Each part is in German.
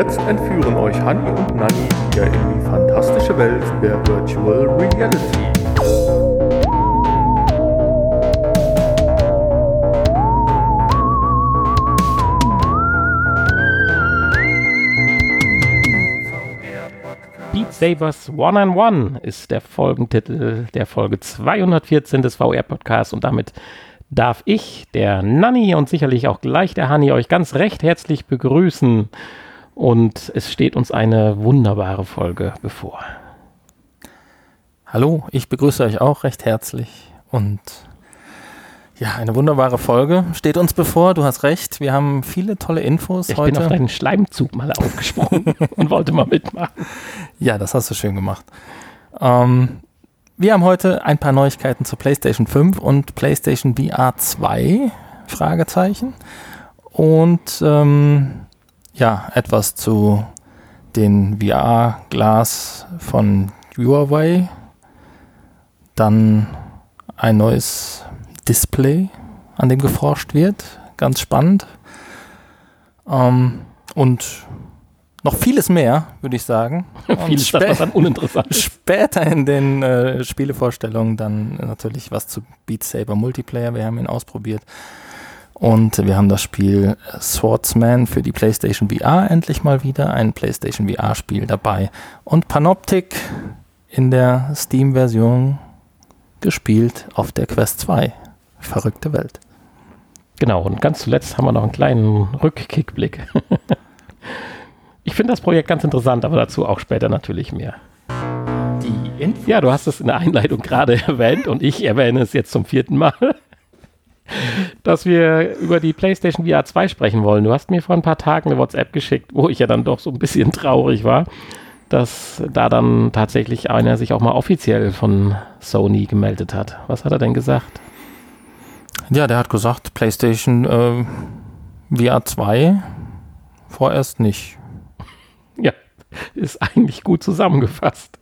jetzt entführen euch Hanni und Nanni wieder in die fantastische Welt der Virtual Reality. Beat Sabers One on One ist der Folgentitel der Folge 214 des VR-Podcasts und damit darf ich, der Nanni und sicherlich auch gleich der Hanni euch ganz recht herzlich begrüßen. Und es steht uns eine wunderbare Folge bevor. Hallo, ich begrüße euch auch recht herzlich und ja, eine wunderbare Folge steht uns bevor. Du hast recht, wir haben viele tolle Infos ich heute. Ich bin auf deinen Schleimzug mal aufgesprungen und wollte mal mitmachen. Ja, das hast du schön gemacht. Ähm, wir haben heute ein paar Neuigkeiten zur PlayStation 5 und PlayStation VR 2, Fragezeichen. Und ähm, ja, etwas zu den VR-Glas von Huawei. Dann ein neues Display, an dem geforscht wird. Ganz spannend. Ähm, und noch vieles mehr, würde ich sagen. vieles, spä das, dann uninteressant. Später in den äh, Spielevorstellungen dann natürlich was zu Beat Saber Multiplayer. Wir haben ihn ausprobiert. Und wir haben das Spiel Swordsman für die PlayStation VR endlich mal wieder. Ein PlayStation VR-Spiel dabei. Und Panoptic in der Steam-Version gespielt auf der Quest 2. Verrückte Welt. Genau, und ganz zuletzt haben wir noch einen kleinen Rückkickblick. ich finde das Projekt ganz interessant, aber dazu auch später natürlich mehr. Die Infos. Ja, du hast es in der Einleitung gerade erwähnt und ich erwähne es jetzt zum vierten Mal dass wir über die PlayStation VR 2 sprechen wollen. Du hast mir vor ein paar Tagen eine WhatsApp geschickt, wo ich ja dann doch so ein bisschen traurig war, dass da dann tatsächlich einer sich auch mal offiziell von Sony gemeldet hat. Was hat er denn gesagt? Ja, der hat gesagt, PlayStation äh, VR 2 vorerst nicht. Ja, ist eigentlich gut zusammengefasst.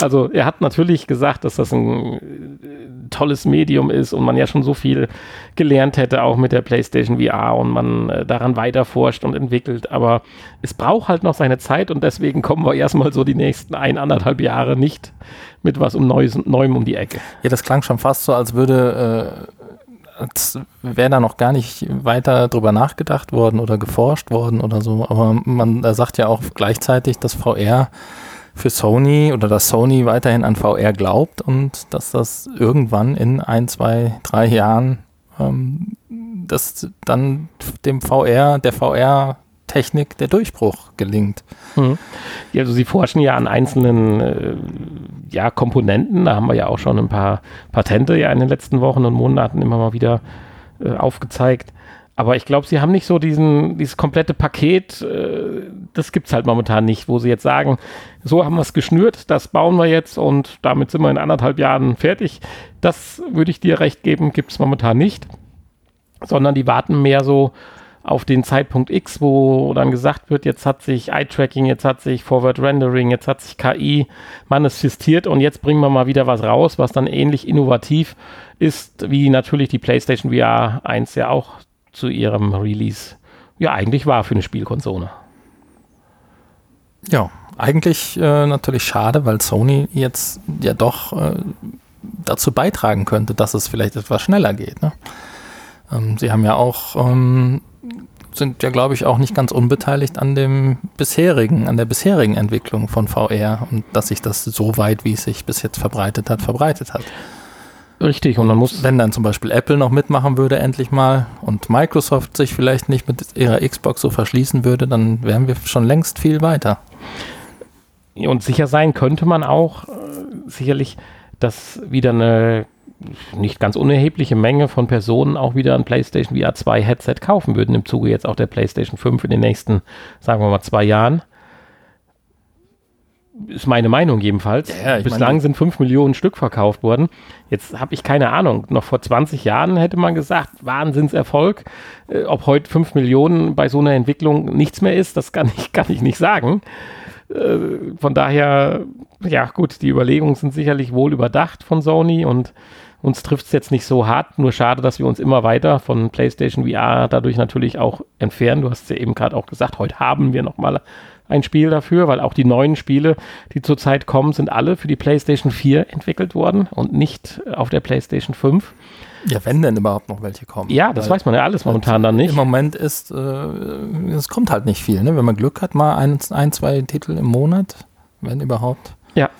Also er hat natürlich gesagt, dass das ein äh, tolles Medium ist und man ja schon so viel gelernt hätte, auch mit der PlayStation VR und man äh, daran weiter forscht und entwickelt. Aber es braucht halt noch seine Zeit und deswegen kommen wir erstmal so die nächsten ein, anderthalb Jahre nicht mit was um Neues, Neuem um die Ecke. Ja, das klang schon fast so, als würde, äh, wäre da noch gar nicht weiter drüber nachgedacht worden oder geforscht worden oder so. Aber man er sagt ja auch gleichzeitig, dass VR für Sony oder dass Sony weiterhin an VR glaubt und dass das irgendwann in ein, zwei, drei Jahren ähm, dass dann dem VR, der VR-Technik der Durchbruch gelingt. Mhm. Ja, also sie forschen ja an einzelnen äh, ja, Komponenten, da haben wir ja auch schon ein paar Patente ja in den letzten Wochen und Monaten immer mal wieder äh, aufgezeigt. Aber ich glaube, sie haben nicht so diesen, dieses komplette Paket, äh, das gibt es halt momentan nicht, wo sie jetzt sagen, so haben wir es geschnürt, das bauen wir jetzt und damit sind wir in anderthalb Jahren fertig. Das würde ich dir recht geben, gibt es momentan nicht. Sondern die warten mehr so auf den Zeitpunkt X, wo dann gesagt wird, jetzt hat sich Eye-Tracking, jetzt hat sich Forward Rendering, jetzt hat sich KI manifestiert und jetzt bringen wir mal wieder was raus, was dann ähnlich innovativ ist, wie natürlich die PlayStation VR 1 ja auch zu ihrem Release ja eigentlich war für eine Spielkonsole. Ja, eigentlich äh, natürlich schade, weil Sony jetzt ja doch äh, dazu beitragen könnte, dass es vielleicht etwas schneller geht. Ne? Ähm, sie haben ja auch, ähm, sind ja glaube ich auch nicht ganz unbeteiligt an dem bisherigen, an der bisherigen Entwicklung von VR und dass sich das so weit, wie es sich bis jetzt verbreitet hat, verbreitet hat. Richtig, und man muss. Wenn dann zum Beispiel Apple noch mitmachen würde, endlich mal, und Microsoft sich vielleicht nicht mit ihrer Xbox so verschließen würde, dann wären wir schon längst viel weiter. Und sicher sein könnte man auch äh, sicherlich, dass wieder eine nicht ganz unerhebliche Menge von Personen auch wieder ein PlayStation VR 2 Headset kaufen würden, im Zuge jetzt auch der PlayStation 5 in den nächsten, sagen wir mal, zwei Jahren ist meine Meinung jedenfalls. Ja, Bislang meine, sind 5 Millionen Stück verkauft worden. Jetzt habe ich keine Ahnung. Noch vor 20 Jahren hätte man gesagt, Wahnsinnserfolg. Äh, ob heute 5 Millionen bei so einer Entwicklung nichts mehr ist, das kann ich, kann ich nicht sagen. Äh, von daher, ja gut, die Überlegungen sind sicherlich wohl überdacht von Sony und Uns trifft es jetzt nicht so hart, nur schade, dass wir uns immer weiter von PlayStation VR dadurch natürlich auch entfernen. Du hast es ja eben gerade auch gesagt, heute haben wir nochmal ein Spiel dafür, weil auch die neuen Spiele, die zurzeit kommen, sind alle für die PlayStation 4 entwickelt worden und nicht auf der PlayStation 5. Ja, wenn denn überhaupt noch welche kommen. Ja, das weiß man ja alles momentan dann nicht. Im Moment ist, äh, es kommt halt nicht viel. Ne? Wenn man Glück hat, mal ein, ein, zwei Titel im Monat, wenn überhaupt. Ja.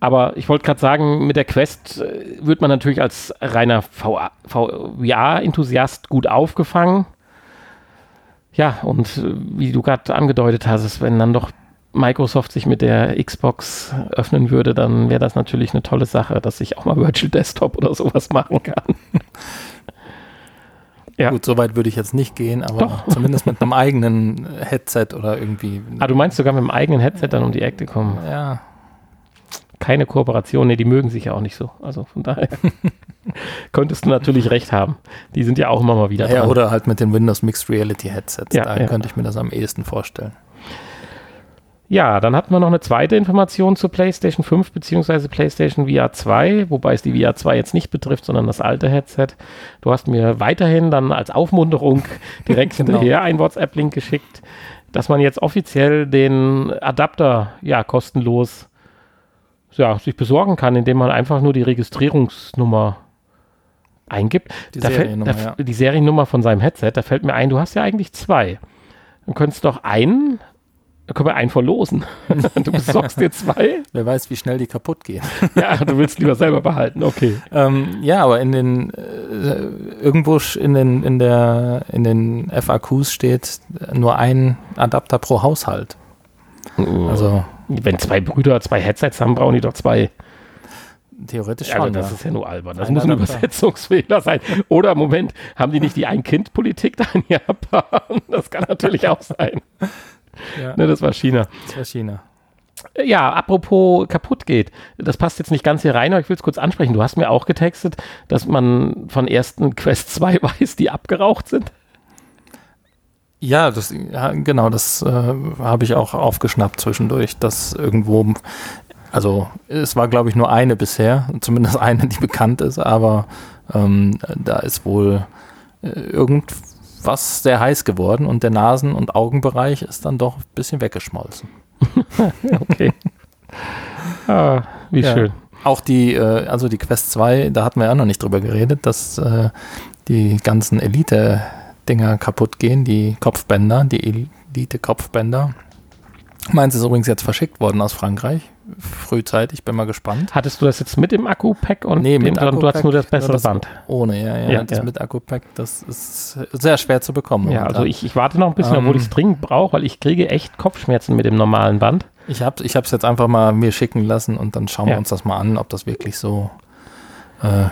Aber ich wollte gerade sagen, mit der Quest äh, wird man natürlich als reiner VR-Enthusiast gut aufgefangen. Ja, und äh, wie du gerade angedeutet hast, wenn dann doch Microsoft sich mit der Xbox öffnen würde, dann wäre das natürlich eine tolle Sache, dass ich auch mal Virtual Desktop oder sowas machen kann. ja. Gut, so weit würde ich jetzt nicht gehen, aber Doch. zumindest mit einem eigenen Headset oder irgendwie. Ah, du meinst sogar mit einem eigenen Headset dann um die Ecke kommen? Ja. Keine Kooperation, nee, die mögen sich ja auch nicht so. Also von daher könntest du natürlich recht haben. Die sind ja auch immer mal wieder ja, dran. Oder halt mit den Windows Mixed Reality Headsets. Ja, da ja. könnte ich mir das am ehesten vorstellen. Ja, dann hatten wir noch eine zweite Information zur PlayStation 5 bzw. PlayStation VR 2, wobei es die VR 2 jetzt nicht betrifft, sondern das alte Headset. Du hast mir weiterhin dann als Aufmunterung direkt genau. hinterher einen WhatsApp-Link geschickt, dass man jetzt offiziell den Adapter ja kostenlos ja, sich besorgen kann, indem man einfach nur die Registrierungsnummer eingibt. Die, Seriennummer, fällt, da, ja. die Seriennummer von seinem Headset, da fällt mir ein, du hast ja eigentlich zwei. Du könntest doch einen da können wir einen verlosen. du besorgst dir zwei. Wer weiß, wie schnell die kaputt gehen. ja, du willst lieber selber behalten, okay. Ähm, ja, aber in den äh, irgendwo in den, in, der, in den FAQs steht nur ein Adapter pro Haushalt. Uh, also wenn zwei Brüder zwei Headsets haben, brauchen die doch zwei. Theoretisch schon. Also das ja. ist ja nur albern. Das ein muss ein Übersetzungsfehler sein. Oder Moment, haben die nicht die Ein-Kind-Politik da in Japan? Das kann natürlich auch sein. Ja. Ne, das war China. Das war China. Ja, apropos kaputt geht. Das passt jetzt nicht ganz hier rein, aber ich will es kurz ansprechen. Du hast mir auch getextet, dass man von ersten Quest 2 weiß, die abgeraucht sind. Ja, das, ja, genau, das äh, habe ich auch aufgeschnappt zwischendurch, dass irgendwo, also es war glaube ich nur eine bisher, zumindest eine, die bekannt ist, aber ähm, da ist wohl äh, irgend was sehr heiß geworden und der Nasen- und Augenbereich ist dann doch ein bisschen weggeschmolzen. okay. ah, wie ja. schön. Auch die, äh, also die Quest 2, da hatten wir ja noch nicht drüber geredet, dass äh, die ganzen Elite-Dinger kaputt gehen, die Kopfbänder, die Elite-Kopfbänder. Meins ist übrigens jetzt verschickt worden aus Frankreich frühzeitig, bin mal gespannt. Hattest du das jetzt mit im Akku-Pack und nee, mit dem, du hast nur das bessere das Band? Ohne, ja, ja. ja das ja. mit Akku-Pack, das ist sehr schwer zu bekommen. Ja, also ich, ich warte noch ein bisschen, ähm, obwohl ich es dringend brauche, weil ich kriege echt Kopfschmerzen mit dem normalen Band. Ich habe es jetzt einfach mal mir schicken lassen und dann schauen ja. wir uns das mal an, ob das wirklich so äh,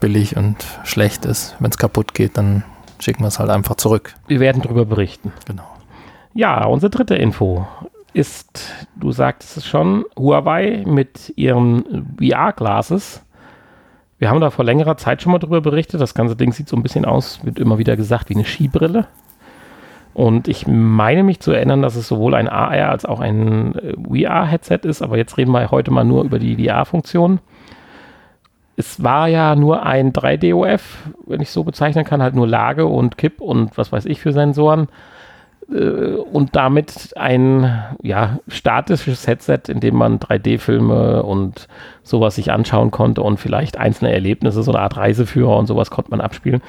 billig und schlecht ist. Wenn es kaputt geht, dann schicken wir es halt einfach zurück. Wir werden darüber berichten. Genau. Ja, unsere dritte Info ist, du sagtest es schon, Huawei mit ihren VR-Glasses. Wir haben da vor längerer Zeit schon mal drüber berichtet. Das ganze Ding sieht so ein bisschen aus, wird immer wieder gesagt, wie eine Skibrille. Und ich meine mich zu erinnern, dass es sowohl ein AR als auch ein äh, VR-Headset ist, aber jetzt reden wir heute mal nur über die VR-Funktion. Es war ja nur ein 3DOF, wenn ich so bezeichnen kann, halt nur Lage und Kipp und was weiß ich für Sensoren. Äh, und damit ein ja, statisches Headset, in dem man 3D-Filme und sowas sich anschauen konnte und vielleicht einzelne Erlebnisse, so eine Art Reiseführer und sowas konnte man abspielen.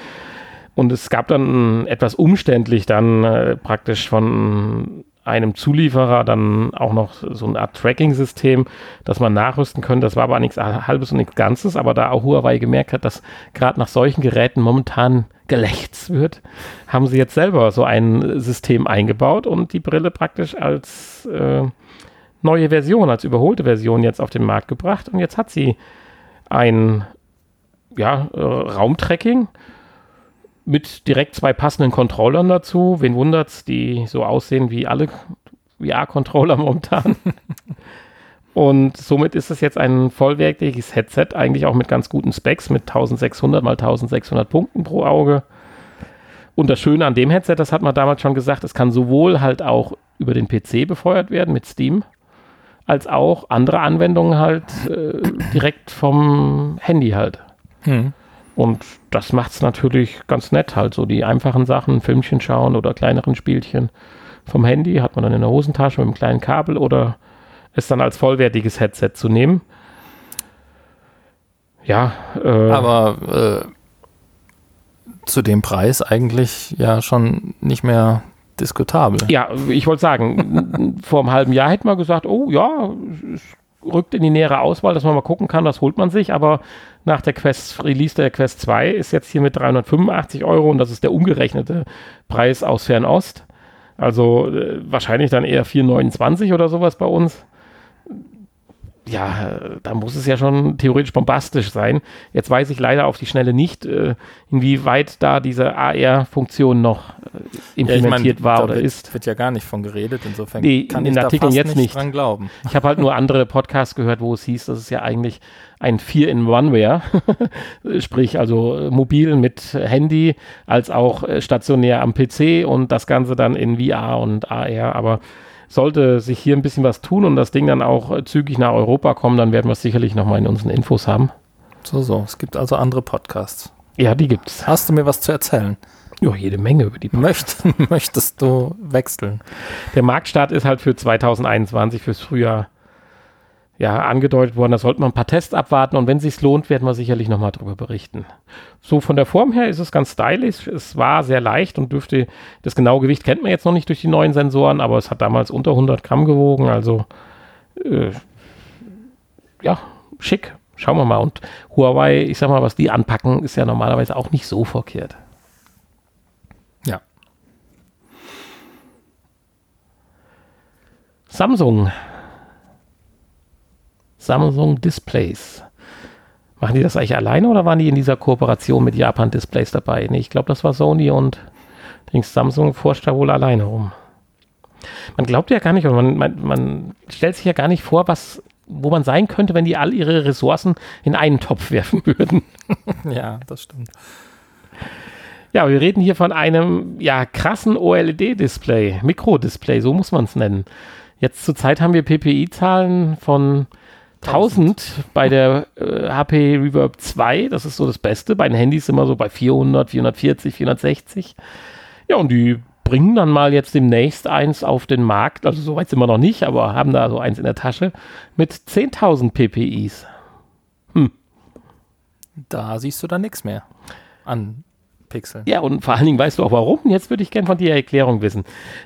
Und es gab dann etwas umständlich dann äh, praktisch von einem Zulieferer dann auch noch so eine Art Tracking-System, dass man nachrüsten könnte. Das war aber nichts Halbes und nichts Ganzes, aber da auch Huawei gemerkt hat, dass gerade nach solchen Geräten momentan gelächts wird, haben sie jetzt selber so ein System eingebaut und die Brille praktisch als äh, neue Version, als überholte Version jetzt auf den Markt gebracht. Und jetzt hat sie ein ja, äh, Raumtracking mit direkt zwei passenden Controllern dazu. Wen wundert's, die so aussehen wie alle VR-Controller momentan. Und somit ist es jetzt ein vollwertiges Headset, eigentlich auch mit ganz guten Specs, mit 1600 mal 1600 Punkten pro Auge. Und das Schöne an dem Headset, das hat man damals schon gesagt, es kann sowohl halt auch über den PC befeuert werden mit Steam, als auch andere Anwendungen halt äh, direkt vom Handy halt. Hm. Und das macht es natürlich ganz nett halt, so die einfachen Sachen, Filmchen schauen oder kleineren Spielchen vom Handy, hat man dann in der Hosentasche mit einem kleinen Kabel oder es dann als vollwertiges Headset zu nehmen. Ja, äh, Aber äh, zu dem Preis eigentlich ja schon nicht mehr diskutabel. Ja, ich wollte sagen, vor einem halben Jahr hätte man gesagt, oh ja, es rückt in die nähere Auswahl, dass man mal gucken kann, was holt man sich, aber nach der Quest, Release der Quest 2 ist jetzt hier mit 385 Euro und das ist der umgerechnete Preis aus Fernost. Also äh, wahrscheinlich dann eher 429 oder sowas bei uns ja, da muss es ja schon theoretisch bombastisch sein. Jetzt weiß ich leider auf die Schnelle nicht, äh, inwieweit da diese AR-Funktion noch äh, implementiert ja, war da oder wird, ist. wird ja gar nicht von geredet, insofern Nee, kann in ich den Artikeln jetzt nicht dran glauben. Ich habe halt nur andere Podcasts gehört, wo es hieß, dass es ja eigentlich ein 4-in-1 wäre. Sprich, also äh, mobil mit Handy, als auch äh, stationär am PC und das Ganze dann in VR und AR. Aber sollte sich hier ein bisschen was tun und das Ding dann auch äh, zügig nach Europa kommen, dann werden wir es sicherlich nochmal in unseren Infos haben. So, so. Es gibt also andere Podcasts. Ja, die gibt's. Hast du mir was zu erzählen? Ja, jede Menge über die Möcht, möchtest du wechseln? Der Marktstart ist halt für 2021, fürs Frühjahr, ja, angedeutet worden. Da sollten wir ein paar Tests abwarten und wenn es sich lohnt, werden wir sicherlich nochmal darüber berichten. So von der Form her ist es ganz stylisch. Es war sehr leicht und dürfte, das genaue Gewicht kennt man jetzt noch nicht durch die neuen Sensoren, aber es hat damals unter 100 Gramm gewogen. Also, äh, ja, schick. Schauen wir mal. Und Huawei, ich sag mal, was die anpacken, ist ja normalerweise auch nicht so verkehrt. Ja. Samsung. Samsung Displays. Machen die das eigentlich alleine oder waren die in dieser Kooperation mit Japan Displays dabei? Nee, ich glaube, das war Sony und Dings Samsung forscht da wohl alleine rum. Man glaubt ja gar nicht, und man, man, man stellt sich ja gar nicht vor, was, wo man sein könnte, wenn die all ihre Ressourcen in einen Topf werfen würden. Ja, das stimmt. Ja, wir reden hier von einem ja krassen OLED-Display, Mikrodisplay, so muss man es nennen. Jetzt zurzeit haben wir PPI-Zahlen von 1000 bei der äh, HP Reverb 2, das ist so das Beste. Bei den Handys immer so bei 400, 440, 460. Ja, und die bringen dann mal jetzt demnächst eins auf den Markt, also so weit sind wir noch nicht, aber haben da so eins in der Tasche mit 10.000 PPIs. Da siehst du dann nichts mehr an Pixeln. Ja, und vor allen Dingen weißt du auch warum. Jetzt würde ich gerne von dir Erklärung wissen.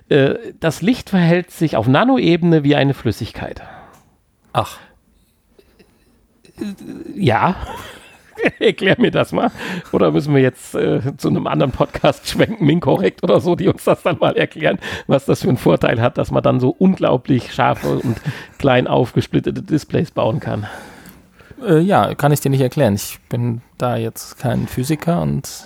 Äh, das Licht verhält sich auf Nanoebene wie eine Flüssigkeit. Ach, Ja. Erklär mir das mal. Oder müssen wir jetzt äh, zu einem anderen Podcast schwenken, Minkorrekt oder so, die uns das dann mal erklären, was das für einen Vorteil hat, dass man dann so unglaublich scharfe und klein aufgesplittete Displays bauen kann. äh, ja, kann ich dir nicht erklären. Ich bin da jetzt kein Physiker und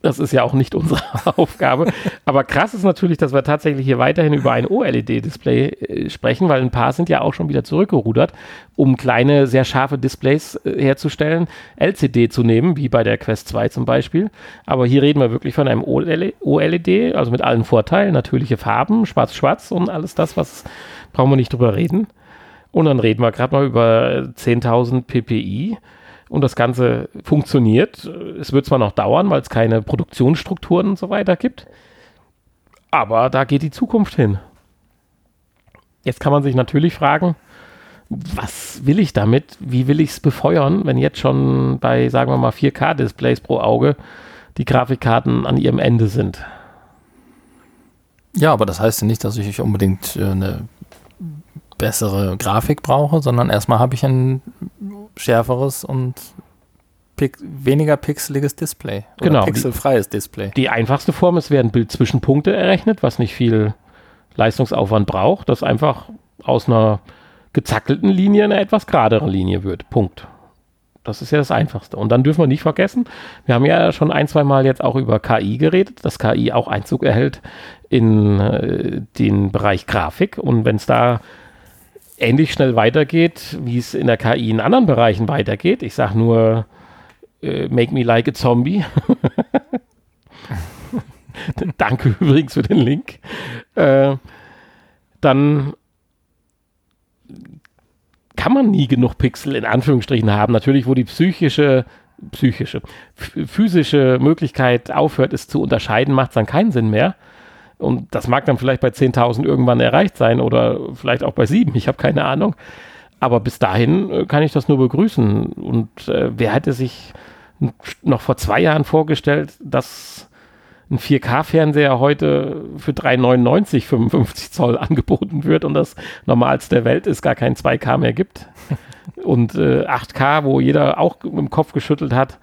Das ist ja auch nicht unsere Aufgabe. Aber krass ist natürlich, dass wir tatsächlich hier weiterhin über ein OLED-Display äh, sprechen, weil ein paar sind ja auch schon wieder zurückgerudert, um kleine, sehr scharfe Displays äh, herzustellen, LCD zu nehmen, wie bei der Quest 2 zum Beispiel. Aber hier reden wir wirklich von einem OLED, also mit allen Vorteilen, natürliche Farben, schwarz-schwarz und alles das, was brauchen wir nicht drüber reden. Und dann reden wir gerade mal über 10.000 PPI. Und das Ganze funktioniert. Es wird zwar noch dauern, weil es keine Produktionsstrukturen und so weiter gibt. Aber da geht die Zukunft hin. Jetzt kann man sich natürlich fragen, was will ich damit? Wie will ich es befeuern, wenn jetzt schon bei, sagen wir mal, 4K-Displays pro Auge die Grafikkarten an ihrem Ende sind? ja, aber das heißt ja nicht, dass ich unbedingt äh, eine bessere Grafik brauche, sondern erstmal habe ich ein schärferes und pix weniger pixeliges Display. Genau. Pixelfreies Display. Die einfachste Form ist, werden Bildzwischenpunkte errechnet, was nicht viel Leistungsaufwand braucht, das einfach aus einer gezackelten Linie eine etwas geradere Linie wird. Punkt. Das ist ja das Einfachste. Und dann dürfen wir nicht vergessen, wir haben ja schon ein, zwei Mal jetzt auch über KI geredet, dass KI auch Einzug erhält in äh, den Bereich Grafik. Und wenn es da ähnlich schnell weitergeht, wie es in der KI in anderen Bereichen weitergeht, ich sage nur, äh, make me like a zombie. Danke übrigens für den Link. Äh, dann kann man nie genug Pixel in Anführungsstrichen haben. Natürlich, wo die psychische, psychische, physische Möglichkeit aufhört, es zu unterscheiden, macht es dann keinen Sinn mehr. Und das mag dann vielleicht bei 10.000 irgendwann erreicht sein oder vielleicht auch bei 7, ich habe keine Ahnung. Aber bis dahin äh, kann ich das nur begrüßen. Und äh, wer hätte sich noch vor zwei Jahren vorgestellt, dass ein 4K-Fernseher heute für 3,99 55 Zoll angeboten wird und das normalste der Welt ist, gar kein 2K mehr gibt. und äh, 8K, wo jeder auch im Kopf geschüttelt hat,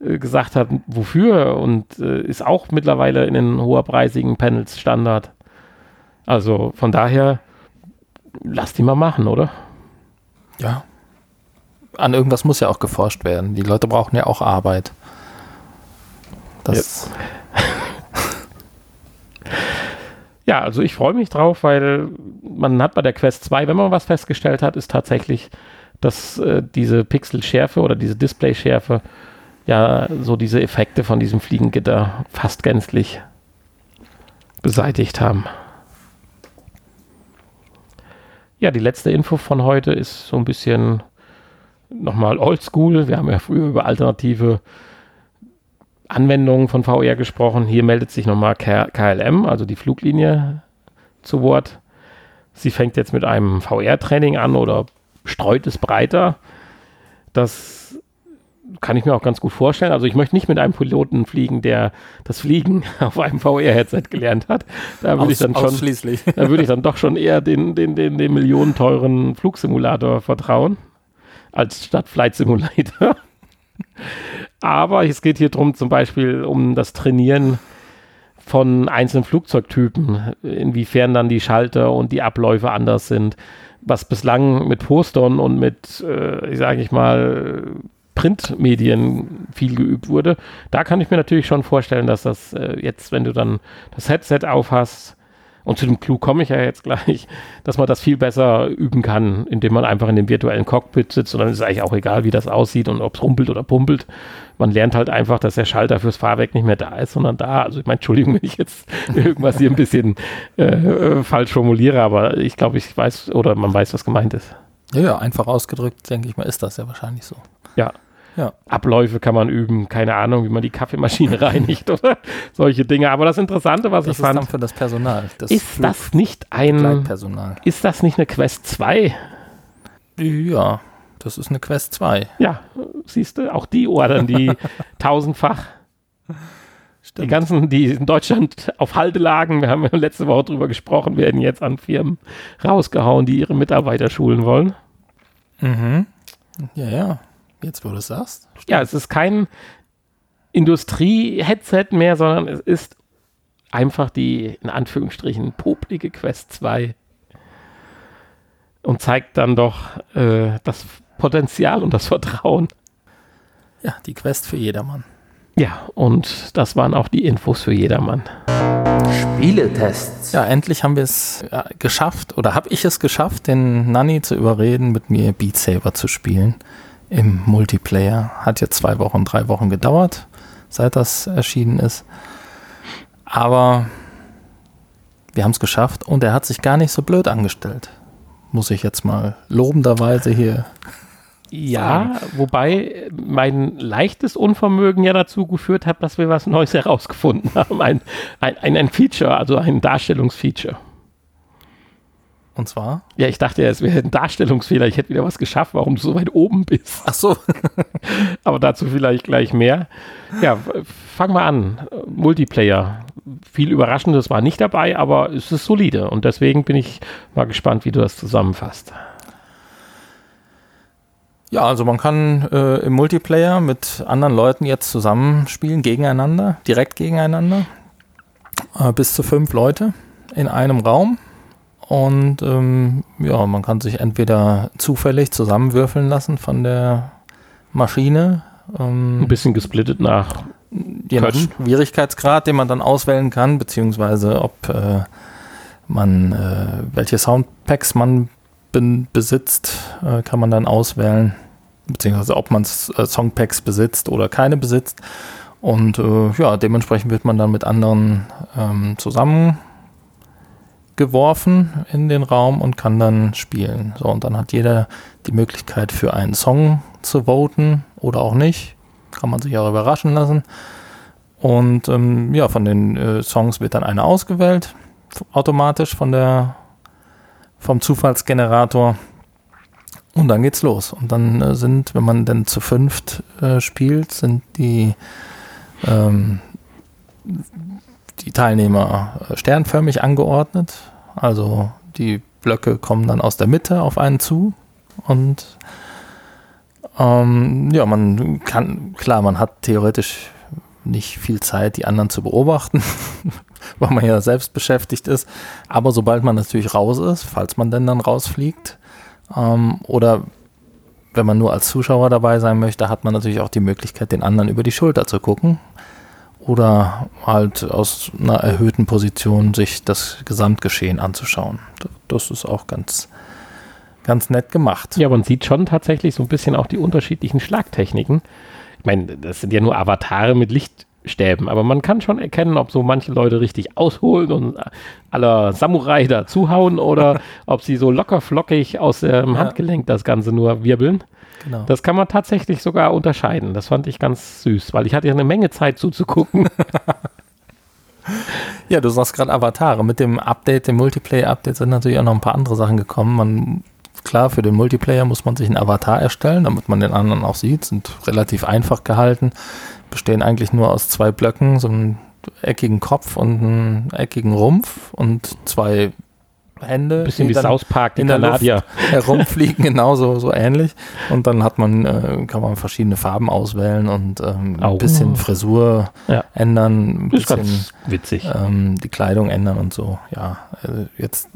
äh, gesagt hat, wofür und äh, ist auch mittlerweile in den hoherpreisigen Panels Standard. Also von daher, lass die mal machen, oder? Ja. An irgendwas muss ja auch geforscht werden. Die Leute brauchen ja auch Arbeit. Das. Ja. ja, also ich freue mich drauf, weil man hat bei der Quest 2, wenn man was festgestellt hat, ist tatsächlich, dass äh, diese Pixelschärfe oder diese Displayschärfe ja so diese Effekte von diesem Fliegengitter fast gänzlich beseitigt haben. Ja, die letzte Info von heute ist so ein bisschen nochmal oldschool. Wir haben ja früher über alternative Anwendungen von VR gesprochen. Hier meldet sich nochmal KLM, also die Fluglinie, zu Wort. Sie fängt jetzt mit einem VR-Training an oder streut es breiter. Das kann ich mir auch ganz gut vorstellen. Also ich möchte nicht mit einem Piloten fliegen, der das Fliegen auf einem VR-Headset gelernt hat. Da würde ich dann schon, da würde ich dann doch schon eher den, den, den, den millionenteuren Flugsimulator vertrauen als statt Flight Simulator. Aber es geht hier drum zum Beispiel um das Trainieren von einzelnen Flugzeugtypen, inwiefern dann die Schalter und die Abläufe anders sind, was bislang mit Postern und mit, äh, sage ich mal, Printmedien viel geübt wurde. Da kann ich mir natürlich schon vorstellen, dass das äh, jetzt, wenn du dann das Headset aufhast, und zu dem Clou komme ich ja jetzt gleich, dass man das viel besser üben kann, indem man einfach in dem virtuellen Cockpit sitzt und dann ist es eigentlich auch egal, wie das aussieht und ob es rumpelt oder pumpelt. Man lernt halt einfach, dass der Schalter fürs Fahrwerk nicht mehr da ist, sondern da. Also ich meine, Entschuldigung, wenn ich jetzt irgendwas hier ein bisschen äh, äh, falsch formuliere, aber ich glaube, ich weiß oder man weiß, was gemeint ist. Ja, ja, einfach ausgedrückt, denke ich mal, ist das ja wahrscheinlich so. Ja, ja. Abläufe kann man üben, keine Ahnung, wie man die Kaffeemaschine reinigt oder solche Dinge. Aber das Interessante, was das ich fand, für das Personal. Das ist das nicht ein Ist das nicht eine Quest 2? Ja, das ist eine Quest 2. Ja, siehst du, auch die ordern die tausendfach. Stimmt. Die ganzen, die in Deutschland auf Halde lagen, wir haben ja letzte Woche drüber gesprochen, werden jetzt an Firmen rausgehauen, die ihre Mitarbeiter schulen wollen. Mhm. Ja, ja. Jetzt, wo du es sagst. Stimmt. Ja, es ist kein Industrie-Headset mehr, sondern es ist einfach die, in Anführungsstrichen, poplige Quest 2 und zeigt dann doch äh, das Potenzial und das Vertrauen. Ja, die Quest für jedermann. Ja, und das waren auch die Infos für jedermann. Spieletests. Ja, endlich haben wir es ja, geschafft, oder habe ich es geschafft, den Nanny zu überreden, mit mir Beat Saber zu spielen im Multiplayer. Hat jetzt zwei Wochen, drei Wochen gedauert, seit das erschienen ist. Aber wir haben es geschafft und er hat sich gar nicht so blöd angestellt. Muss ich jetzt mal lobenderweise hier. Ja, sagen. wobei mein leichtes Unvermögen ja dazu geführt hat, dass wir was Neues herausgefunden haben. Ein, ein, ein Feature, also ein Darstellungsfeature. Und zwar? Ja, ich dachte, es wäre ein Darstellungsfehler. Ich hätte wieder was geschafft, warum du so weit oben bist. Ach so. Aber dazu vielleicht gleich mehr. Ja, fangen wir an. Multiplayer. Viel Überraschendes war nicht dabei, aber es ist solide. Und deswegen bin ich mal gespannt, wie du das zusammenfasst. Ja, also man kann äh, im Multiplayer mit anderen Leuten jetzt zusammenspielen, gegeneinander, direkt gegeneinander. Äh, bis zu fünf Leute in einem Raum und ähm, ja, man kann sich entweder zufällig zusammenwürfeln lassen von der Maschine. Ähm, Ein bisschen gesplittet nach je nach Schwierigkeitsgrad, den man dann auswählen kann, beziehungsweise ob äh, man äh, welche Soundpacks man besitzt, äh, kann man dann auswählen, beziehungsweise ob man äh, Songpacks besitzt oder keine besitzt. Und äh, ja, dementsprechend wird man dann mit anderen ähm, zusammen geworfen in den Raum und kann dann spielen. So, und dann hat jeder die Möglichkeit für einen Song zu voten oder auch nicht. Kann man sich auch überraschen lassen. Und ähm, ja, von den äh, Songs wird dann einer ausgewählt, automatisch von der, vom Zufallsgenerator. Und dann geht's los. Und dann äh, sind, wenn man denn zu fünft äh, spielt, sind die, ähm, die Teilnehmer äh, sternförmig angeordnet. Also die Blöcke kommen dann aus der Mitte auf einen zu. Und ähm, ja, man kann, klar, man hat theoretisch nicht viel Zeit, die anderen zu beobachten, weil man ja selbst beschäftigt ist. Aber sobald man natürlich raus ist, falls man denn dann rausfliegt, ähm, oder wenn man nur als Zuschauer dabei sein möchte, hat man natürlich auch die Möglichkeit, den anderen über die Schulter zu gucken. Oder halt aus einer erhöhten Position sich das Gesamtgeschehen anzuschauen. Das ist auch ganz, ganz nett gemacht. Ja, man sieht schon tatsächlich so ein bisschen auch die unterschiedlichen Schlagtechniken. Ich meine, das sind ja nur Avatare mit Lichtstäben, aber man kann schon erkennen, ob so manche Leute richtig ausholen und aller Samurai da zuhauen oder ob sie so locker flockig aus dem. Handgelenk das Ganze nur wirbeln. Genau. Das kann man tatsächlich sogar unterscheiden. Das fand ich ganz süß, weil ich hatte ja eine Menge Zeit zuzugucken. Ja, du sagst gerade Avatare. Mit dem Update, dem Multiplayer-Update sind natürlich auch noch ein paar andere Sachen gekommen. Man, klar, für den Multiplayer muss man sich einen Avatar erstellen, damit man den anderen auch sieht. Sind relativ einfach gehalten. Bestehen eigentlich nur aus zwei Blöcken, so einem eckigen Kopf und einem eckigen Rumpf und zwei Hände. Bisschen die wie South Park, die in der Luft Kanadier. herumfliegen, genauso so ähnlich. Und dann hat man, äh, kann man verschiedene Farben auswählen und ähm, ein bisschen Frisur Ja. ändern, ein ist bisschen ganz witzig. ähm, die Kleidung ändern und so. Ja, also jetzt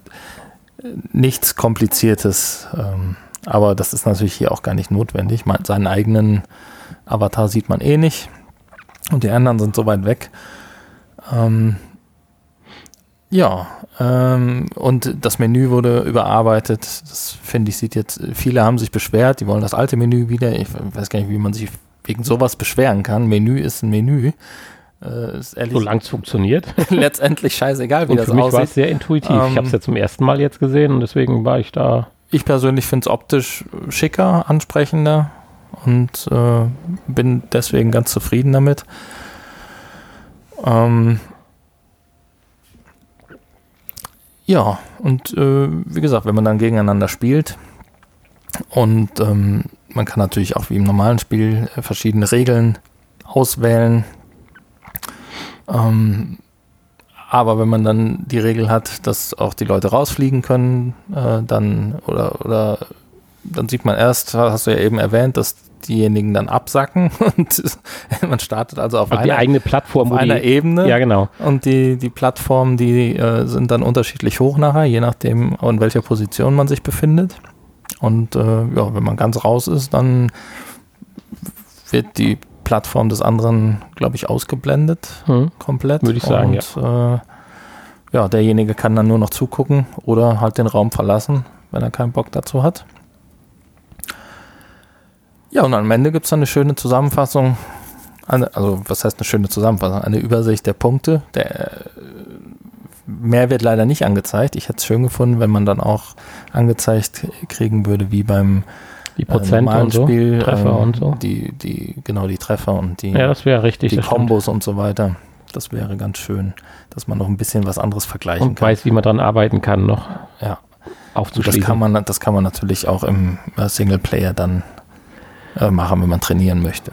äh, nichts Kompliziertes, ähm, aber das ist natürlich hier auch gar nicht notwendig. Man, seinen eigenen Avatar sieht man eh nicht und die anderen sind so weit weg. Ähm, ja, ähm, und das Menü wurde überarbeitet. Das finde ich, sieht jetzt, viele haben sich beschwert, die wollen das alte Menü wieder. Ich weiß gar nicht, wie man sich wegen sowas beschweren kann. Menü ist ein Menü. Äh, ist ehrlich Solange es funktioniert. letztlich scheißegal, wie Und das für mich war es aussieht. sehr intuitiv. Ähm, ich habe es ja zum ersten Mal jetzt gesehen und deswegen war ich da. Ich persönlich finde es optisch schicker, ansprechender und äh, bin deswegen ganz zufrieden damit. Ähm, ja, und äh, wie gesagt, wenn man dann gegeneinander spielt und ähm, man kann natürlich auch wie im normalen Spiel äh, verschiedene Regeln auswählen. Ähm, aber wenn man dann die Regel hat, dass auch die Leute rausfliegen können, äh, dann oder oder dann sieht man erst, hast du ja eben erwähnt, dass diejenigen dann absacken und man startet also auf, die einer, eigene Plattform, auf wo die, einer Ebene Ja, genau. und die, die Plattformen, die äh, sind dann unterschiedlich hoch nachher, je nachdem, in welcher Position man sich befindet. Und äh, ja, wenn man ganz raus ist, dann wird die Plattform des anderen, glaube ich, ausgeblendet Hm. komplett. Würde ich sagen, Und, ja. Äh, ja, derjenige kann dann nur noch zugucken oder halt den Raum verlassen, wenn er keinen Bock dazu hat. Ja, und am Ende gibt es dann eine schöne Zusammenfassung. Also, was heißt eine schöne Zusammenfassung? Eine Übersicht der Punkte. Der, äh, mehr wird leider nicht angezeigt. Ich hätte es schön gefunden, wenn man dann auch angezeigt kriegen würde, wie beim Die äh, Prozente normalen und so. Spiel. Treffer ähm, und so. Die, die, genau, die Treffer und die Ja, das richtig. die das stimmt. Kombos und so weiter. Das wäre ganz schön, dass man noch ein bisschen was anderes vergleichen Und kann. weiß, wie man dran arbeiten kann, noch Ja, das aufzuschließen. kann man, das kann man natürlich auch im äh, Singleplayer dann äh, machen, wenn man trainieren möchte.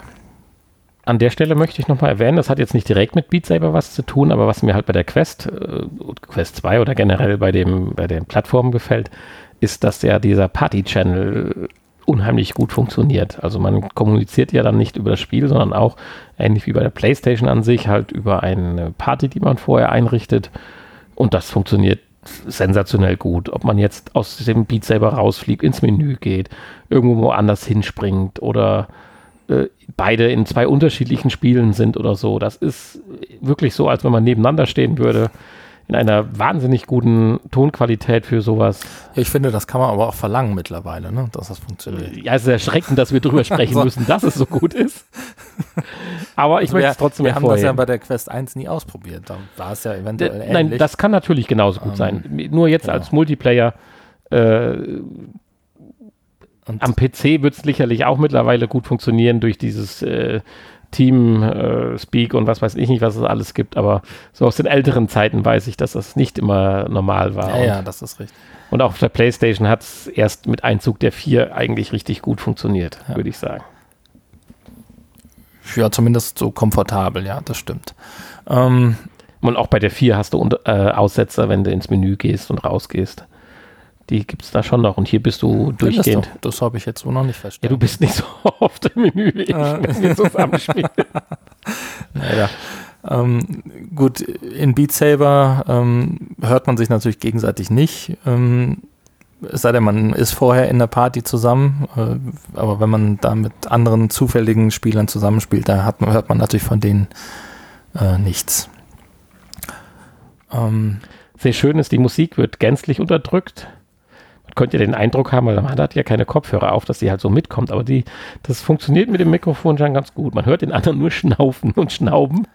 An der Stelle möchte ich nochmal erwähnen, das hat jetzt nicht direkt mit Beat Saber was zu tun, aber was mir halt bei der Quest, äh, Quest 2 oder generell bei, dem, bei den Plattformen gefällt, ist, dass ja dieser Party-Channel unheimlich gut funktioniert. Also man kommuniziert ja dann nicht über das Spiel, sondern auch ähnlich wie bei der Playstation an sich halt über eine Party, die man vorher einrichtet. Und das funktioniert sensationell gut. Ob man jetzt aus dem Beat Saber rausfliegt, ins Menü geht, irgendwo woanders hinspringt oder äh, beide in zwei unterschiedlichen Spielen sind oder so. Das ist wirklich so, als wenn man nebeneinander stehen würde. In einer wahnsinnig guten Tonqualität für sowas. Ja, ich finde, das kann man aber auch verlangen mittlerweile, ne? dass das funktioniert. Ja, es ist erschreckend, dass wir drüber sprechen So. müssen, dass es so gut ist. Aber ich Also möchte es trotzdem wir haben das ja bei der Quest 1 nie ausprobiert. Da war es ja eventuell D- ähnlich. Nein, das kann natürlich genauso gut Ähm, sein. Nur jetzt genau. als Multiplayer äh, am PC wird es sicherlich auch mittlerweile gut funktionieren durch dieses äh, Team äh, Speak und was weiß ich nicht, was es alles gibt. Aber so aus den älteren Zeiten weiß ich, dass das nicht immer normal war. ja, und, ja, das ist richtig. und auch auf der PlayStation hat es erst mit Einzug der 4 eigentlich richtig gut funktioniert, Ja. würde ich sagen. Ja, zumindest so komfortabel, ja, das stimmt. Ähm, Und auch bei der 4 hast du äh, Aussetzer, wenn du ins Menü gehst und rausgehst. Die gibt es da schon noch. Und hier bist du durchgehend. Das, das habe ich jetzt so noch nicht Ja, verstanden. du bist nicht so oft im Menü wie ich, Äh. wenn wir zusammenspielen. Naja. Ähm, gut, in Beat Saber ähm, hört man sich natürlich gegenseitig nicht. Ähm, es sei denn, man ist vorher in der Party zusammen. Äh, aber wenn man da mit anderen zufälligen Spielern zusammenspielt, da man, hört man natürlich von denen äh, nichts. Ähm, Sehr schön ist, die Musik wird gänzlich unterdrückt. Könnte ja den Eindruck haben, weil man hat ja keine Kopfhörer auf, dass die halt so mitkommt, aber die, das funktioniert mit dem Mikrofon schon ganz gut. Man hört den anderen nur schnaufen und schnauben,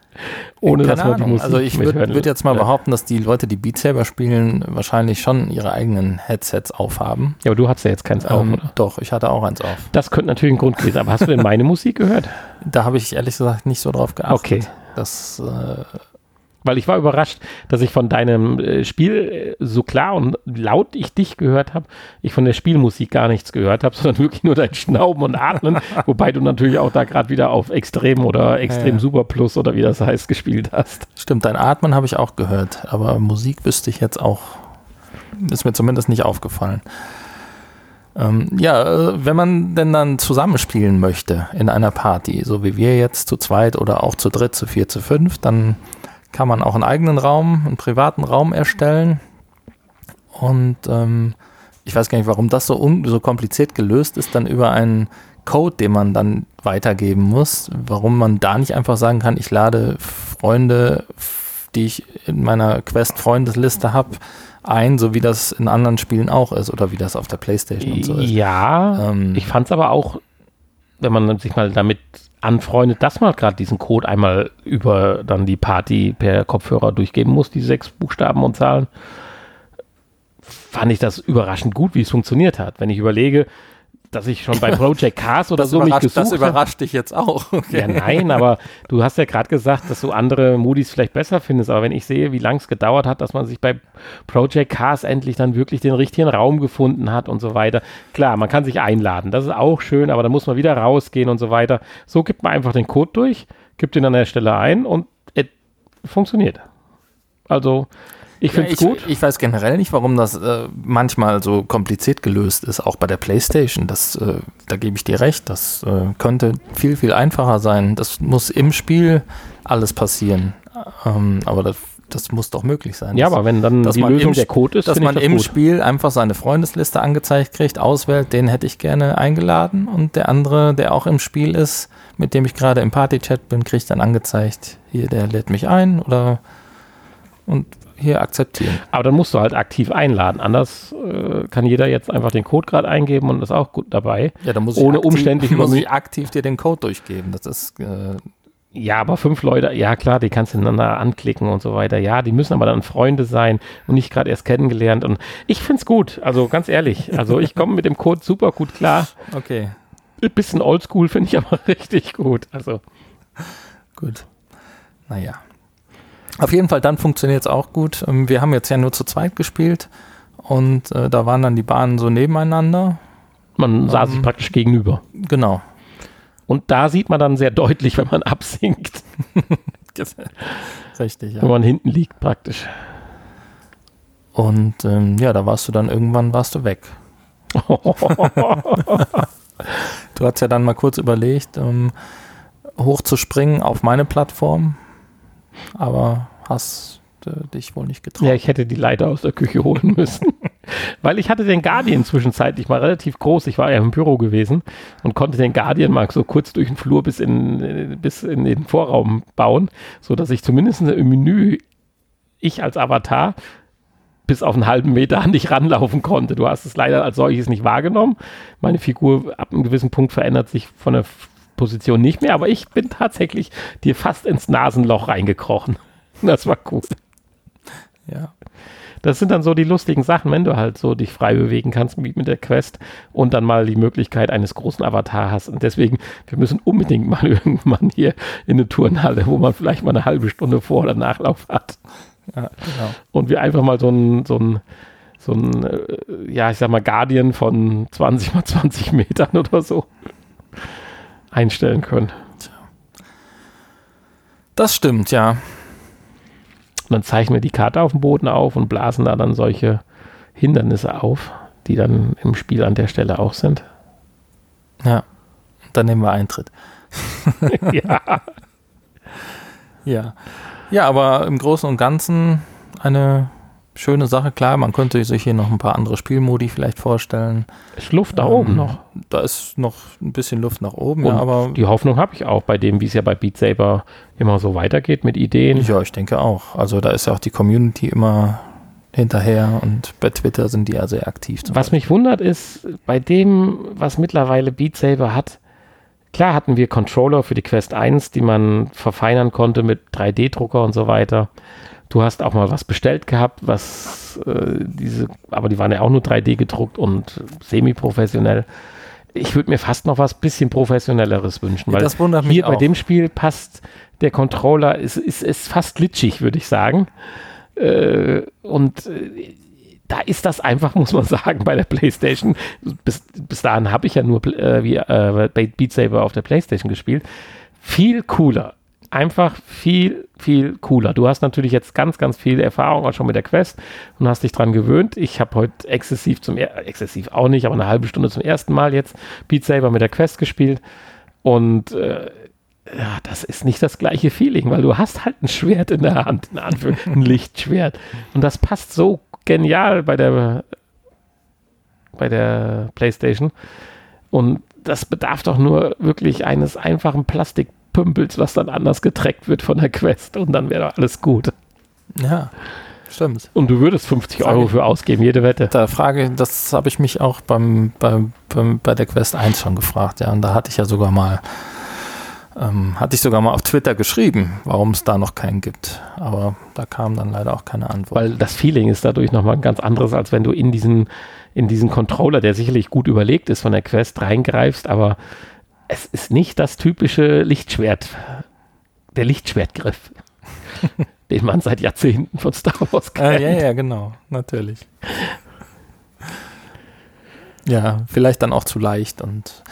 ohne dass man die. Musik Also ich würde würd jetzt mal Ja. behaupten, dass die Leute, die Beat Saber spielen, wahrscheinlich schon ihre eigenen Headsets aufhaben. Ja, aber du hast ja jetzt keins auf, Ähm, oder? doch, ich hatte auch eins auf. Das könnte natürlich ein Grund gewesen sein, aber hast du denn meine Musik gehört? Da habe ich ehrlich gesagt nicht so drauf geachtet. Okay. Das, äh, Weil ich war überrascht, dass ich von deinem äh, Spiel, äh, so klar und laut ich dich gehört habe, ich von der Spielmusik gar nichts gehört habe, sondern wirklich nur dein Schnauben und Atmen, wobei du natürlich auch da gerade wieder auf Extrem oder Extrem ja. Super Plus oder wie das heißt gespielt hast. stimmt, dein Atmen habe ich auch gehört, aber Musik wüsste ich jetzt auch, ist mir zumindest nicht aufgefallen. Ähm, ja, äh, wenn man denn dann zusammenspielen möchte in einer Party, so wie wir jetzt zu zweit oder auch zu dritt, zu vier, zu fünf, dann kann man auch einen eigenen Raum, einen privaten Raum erstellen. Und ähm, ich weiß gar nicht, warum das so, un so kompliziert gelöst ist, dann über einen Code, den man dann weitergeben muss, warum man da nicht einfach sagen kann, ich lade Freunde, die ich in meiner Quest-Freundesliste habe, ein, so wie das in anderen Spielen auch ist oder wie das auf der Playstation und so ist. Ja, Ähm, ich fand es aber auch, wenn man sich mal damit anfreundet, dass man gerade diesen Code einmal über dann die Party per Kopfhörer durchgeben muss, die sechs Buchstaben und Zahlen, fand ich das überraschend gut, wie es funktioniert hat. Wenn ich überlege, dass ich schon bei Project Cars oder das, so mich gesucht das überrascht dich jetzt auch. Okay. Ja, nein, aber du hast ja gerade gesagt, dass du andere Moody's vielleicht besser findest. Aber wenn ich sehe, wie lang es gedauert hat, dass man sich bei Project Cars endlich dann wirklich den richtigen Raum gefunden hat und so weiter. Klar, man kann sich einladen. Das ist auch schön, aber da muss man wieder rausgehen und so weiter. So gibt man einfach den Code durch, gibt ihn an der Stelle ein und es funktioniert. Also, ich Ja, finde es ich, gut. ich weiß generell nicht, warum das äh, manchmal so kompliziert gelöst ist, auch bei der PlayStation. Das, äh, da gebe ich dir recht. Das äh, könnte viel, viel einfacher sein. Das muss im Spiel alles passieren. Ähm, aber das, das muss doch möglich sein. Ja, dass, aber wenn dann dass die man Lösung der Code ist, dass man das im gut. Spiel einfach seine Freundesliste angezeigt kriegt, auswählt, den hätte ich gerne eingeladen und der andere, der auch im Spiel ist, mit dem ich gerade im Party-Chat bin, kriegt dann angezeigt, hier, der lädt mich ein oder und hier akzeptieren. Aber dann musst du halt aktiv einladen. Anders äh, kann jeder jetzt einfach den Code gerade eingeben und ist auch gut dabei. Ja, da muss Ohne ich aktiv, umständlich muss ich aktiv dir den Code durchgeben. Das ist äh, Ja, aber fünf Leute, ja klar, die kannst du ineinander anklicken und so weiter. Ja, die müssen aber dann Freunde sein und nicht gerade erst kennengelernt. Und ich find's gut, also ganz ehrlich. Also ich komme mit dem Code super gut klar. okay. Ein bisschen oldschool finde ich aber richtig gut. Also Gut. Naja. Auf jeden Fall, dann funktioniert es auch gut. Ähm, Wir haben jetzt ja nur zu zweit gespielt und äh, da waren dann die Bahnen so nebeneinander. man sah sich Ähm. praktisch gegenüber. Genau. Und da sieht man dann sehr deutlich, wenn man absinkt, Richtig, ja. wenn man hinten liegt praktisch. Und ähm, ja, da warst du dann irgendwann warst du weg. Du hast ja dann mal kurz überlegt, ähm, hochzuspringen auf meine Plattform, aber hast äh, dich wohl nicht getraut. Ja, ich hätte die Leiter aus der Küche holen müssen. Weil ich hatte den Guardian zwischenzeitlich mal relativ groß. Ich war ja im Büro gewesen und konnte den Guardian mal so kurz durch den Flur bis in, bis in den Vorraum bauen, so dass ich zumindest im Menü, ich als Avatar, bis auf einen halben Meter an dich ranlaufen konnte. Du hast es leider als solches nicht wahrgenommen. Meine Figur ab einem gewissen Punkt verändert sich von der Position nicht mehr, aber ich bin tatsächlich dir fast ins Nasenloch reingekrochen. Das war cool. Ja. Das sind dann so die lustigen Sachen, wenn du halt so dich frei bewegen kannst mit, der Quest und dann mal die Möglichkeit eines großen Avatar hast. Und deswegen, wir müssen unbedingt mal irgendwann hier in eine Turnhalle, wo man vielleicht mal eine halbe Stunde Vor- oder Nachlauf hat. Ja, genau. Und wir einfach mal so ein, so ein, so ein, äh, ja, ich sag mal, Guardian von 20 mal 20 Metern oder so einstellen können. Das stimmt, ja. Und dann zeichnen wir die Karte auf dem Boden auf und blasen da dann solche Hindernisse auf, die dann im Spiel an der Stelle auch sind. Ja. Dann nehmen wir Eintritt. ja. Ja. Ja, aber im Großen und Ganzen eine schöne Sache. Klar, man könnte sich hier noch ein paar andere Spielmodi vielleicht vorstellen. Ist Luft da Ähm, oben noch. Da ist noch ein bisschen Luft nach oben, ja, aber die Hoffnung habe ich auch bei dem, wie es ja bei Beat Saber immer so weitergeht mit Ideen. ja, ich denke auch. Also da ist ja auch die Community immer hinterher und bei Twitter sind die ja sehr aktiv. Was mich wundert ist, bei dem, was mittlerweile Beat Saber hat, klar hatten wir Controller für die Quest 1, die man verfeinern konnte mit 3D-Drucker und so weiter. Du hast auch mal was bestellt gehabt, was äh, diese, aber die waren ja auch nur 3D gedruckt und semi-professionell. Ich würde mir fast noch was bisschen professionelleres wünschen, weil das wundert mich hier bei auch. dem Spiel passt der Controller, ist, ist, ist fast glitschig, würde ich sagen. Äh, und äh, da ist das einfach, muss man sagen, bei der PlayStation. Bis, bis dahin habe ich ja nur äh, wie, äh, bei Beat Saber auf der PlayStation gespielt. Viel cooler. Einfach viel, viel cooler. Du hast natürlich jetzt ganz, ganz viel Erfahrung auch schon mit der Quest und hast dich dran gewöhnt. Ich habe heute exzessiv zum, exzessiv auch nicht, aber eine halbe Stunde zum ersten Mal jetzt Beat Saber mit der Quest gespielt. Und äh, ja, das ist nicht das gleiche Feeling, weil du hast halt ein Schwert in der Hand, in ein Lichtschwert. Und das passt so genial bei der, bei der PlayStation. Und das bedarf doch nur wirklich eines einfachen Plastikpümpels, was dann anders getrackt wird von der Quest. Und dann wäre doch alles gut. Ja, stimmt. Und du würdest 50 Frage- Euro für ausgeben, jede Wette. Da frage, das habe ich mich auch beim, beim, beim, bei der Quest 1 schon gefragt, ja. Und da hatte ich ja sogar mal, ähm, hatte ich sogar mal auf Twitter geschrieben, warum es da noch keinen gibt. Aber da kam dann leider auch keine Antwort. Weil das Feeling ist dadurch nochmal ein ganz anderes, als wenn du in diesen, in diesen Controller, der sicherlich gut überlegt ist von der Quest, reingreifst, aber es ist nicht das typische Lichtschwert, der Lichtschwertgriff, den man seit Jahrzehnten von Star Wars kennt. Äh, ja, ja, genau, natürlich. Ja, vielleicht dann auch zu leicht und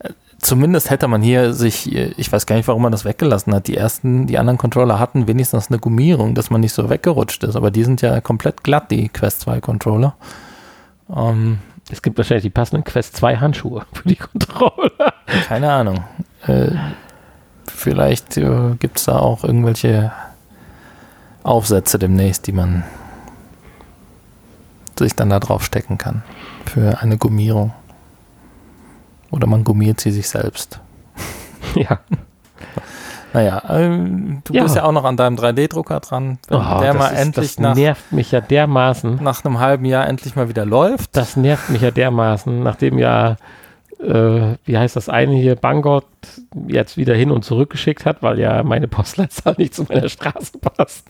äh, zumindest hätte man hier sich, äh, ich weiß gar nicht, warum man das weggelassen hat. Die ersten, die anderen Controller hatten wenigstens eine Gummierung, dass man nicht so weggerutscht ist, aber die sind ja komplett glatt, die Quest 2 Controller. Ähm, Es gibt wahrscheinlich die passenden Quest 2 Handschuhe für die Controller. keine Ahnung. Äh, vielleicht äh, gibt es da auch irgendwelche Aufsätze demnächst, die man sich dann da drauf stecken kann für eine Gummierung. Oder man gummiert sie sich selbst. ja. Naja, ähm, du Ja. bist ja auch noch an deinem 3D-Drucker dran. Wenn Oh, der mal ist, endlich das nach, nervt mich ja dermaßen. nach einem halben Jahr endlich mal wieder läuft. Das nervt mich ja dermaßen, nachdem ja, äh, wie heißt das eine hier, Bangor jetzt wieder hin und zurück geschickt hat, weil ja meine Postleitzahl nicht zu meiner Straße passt.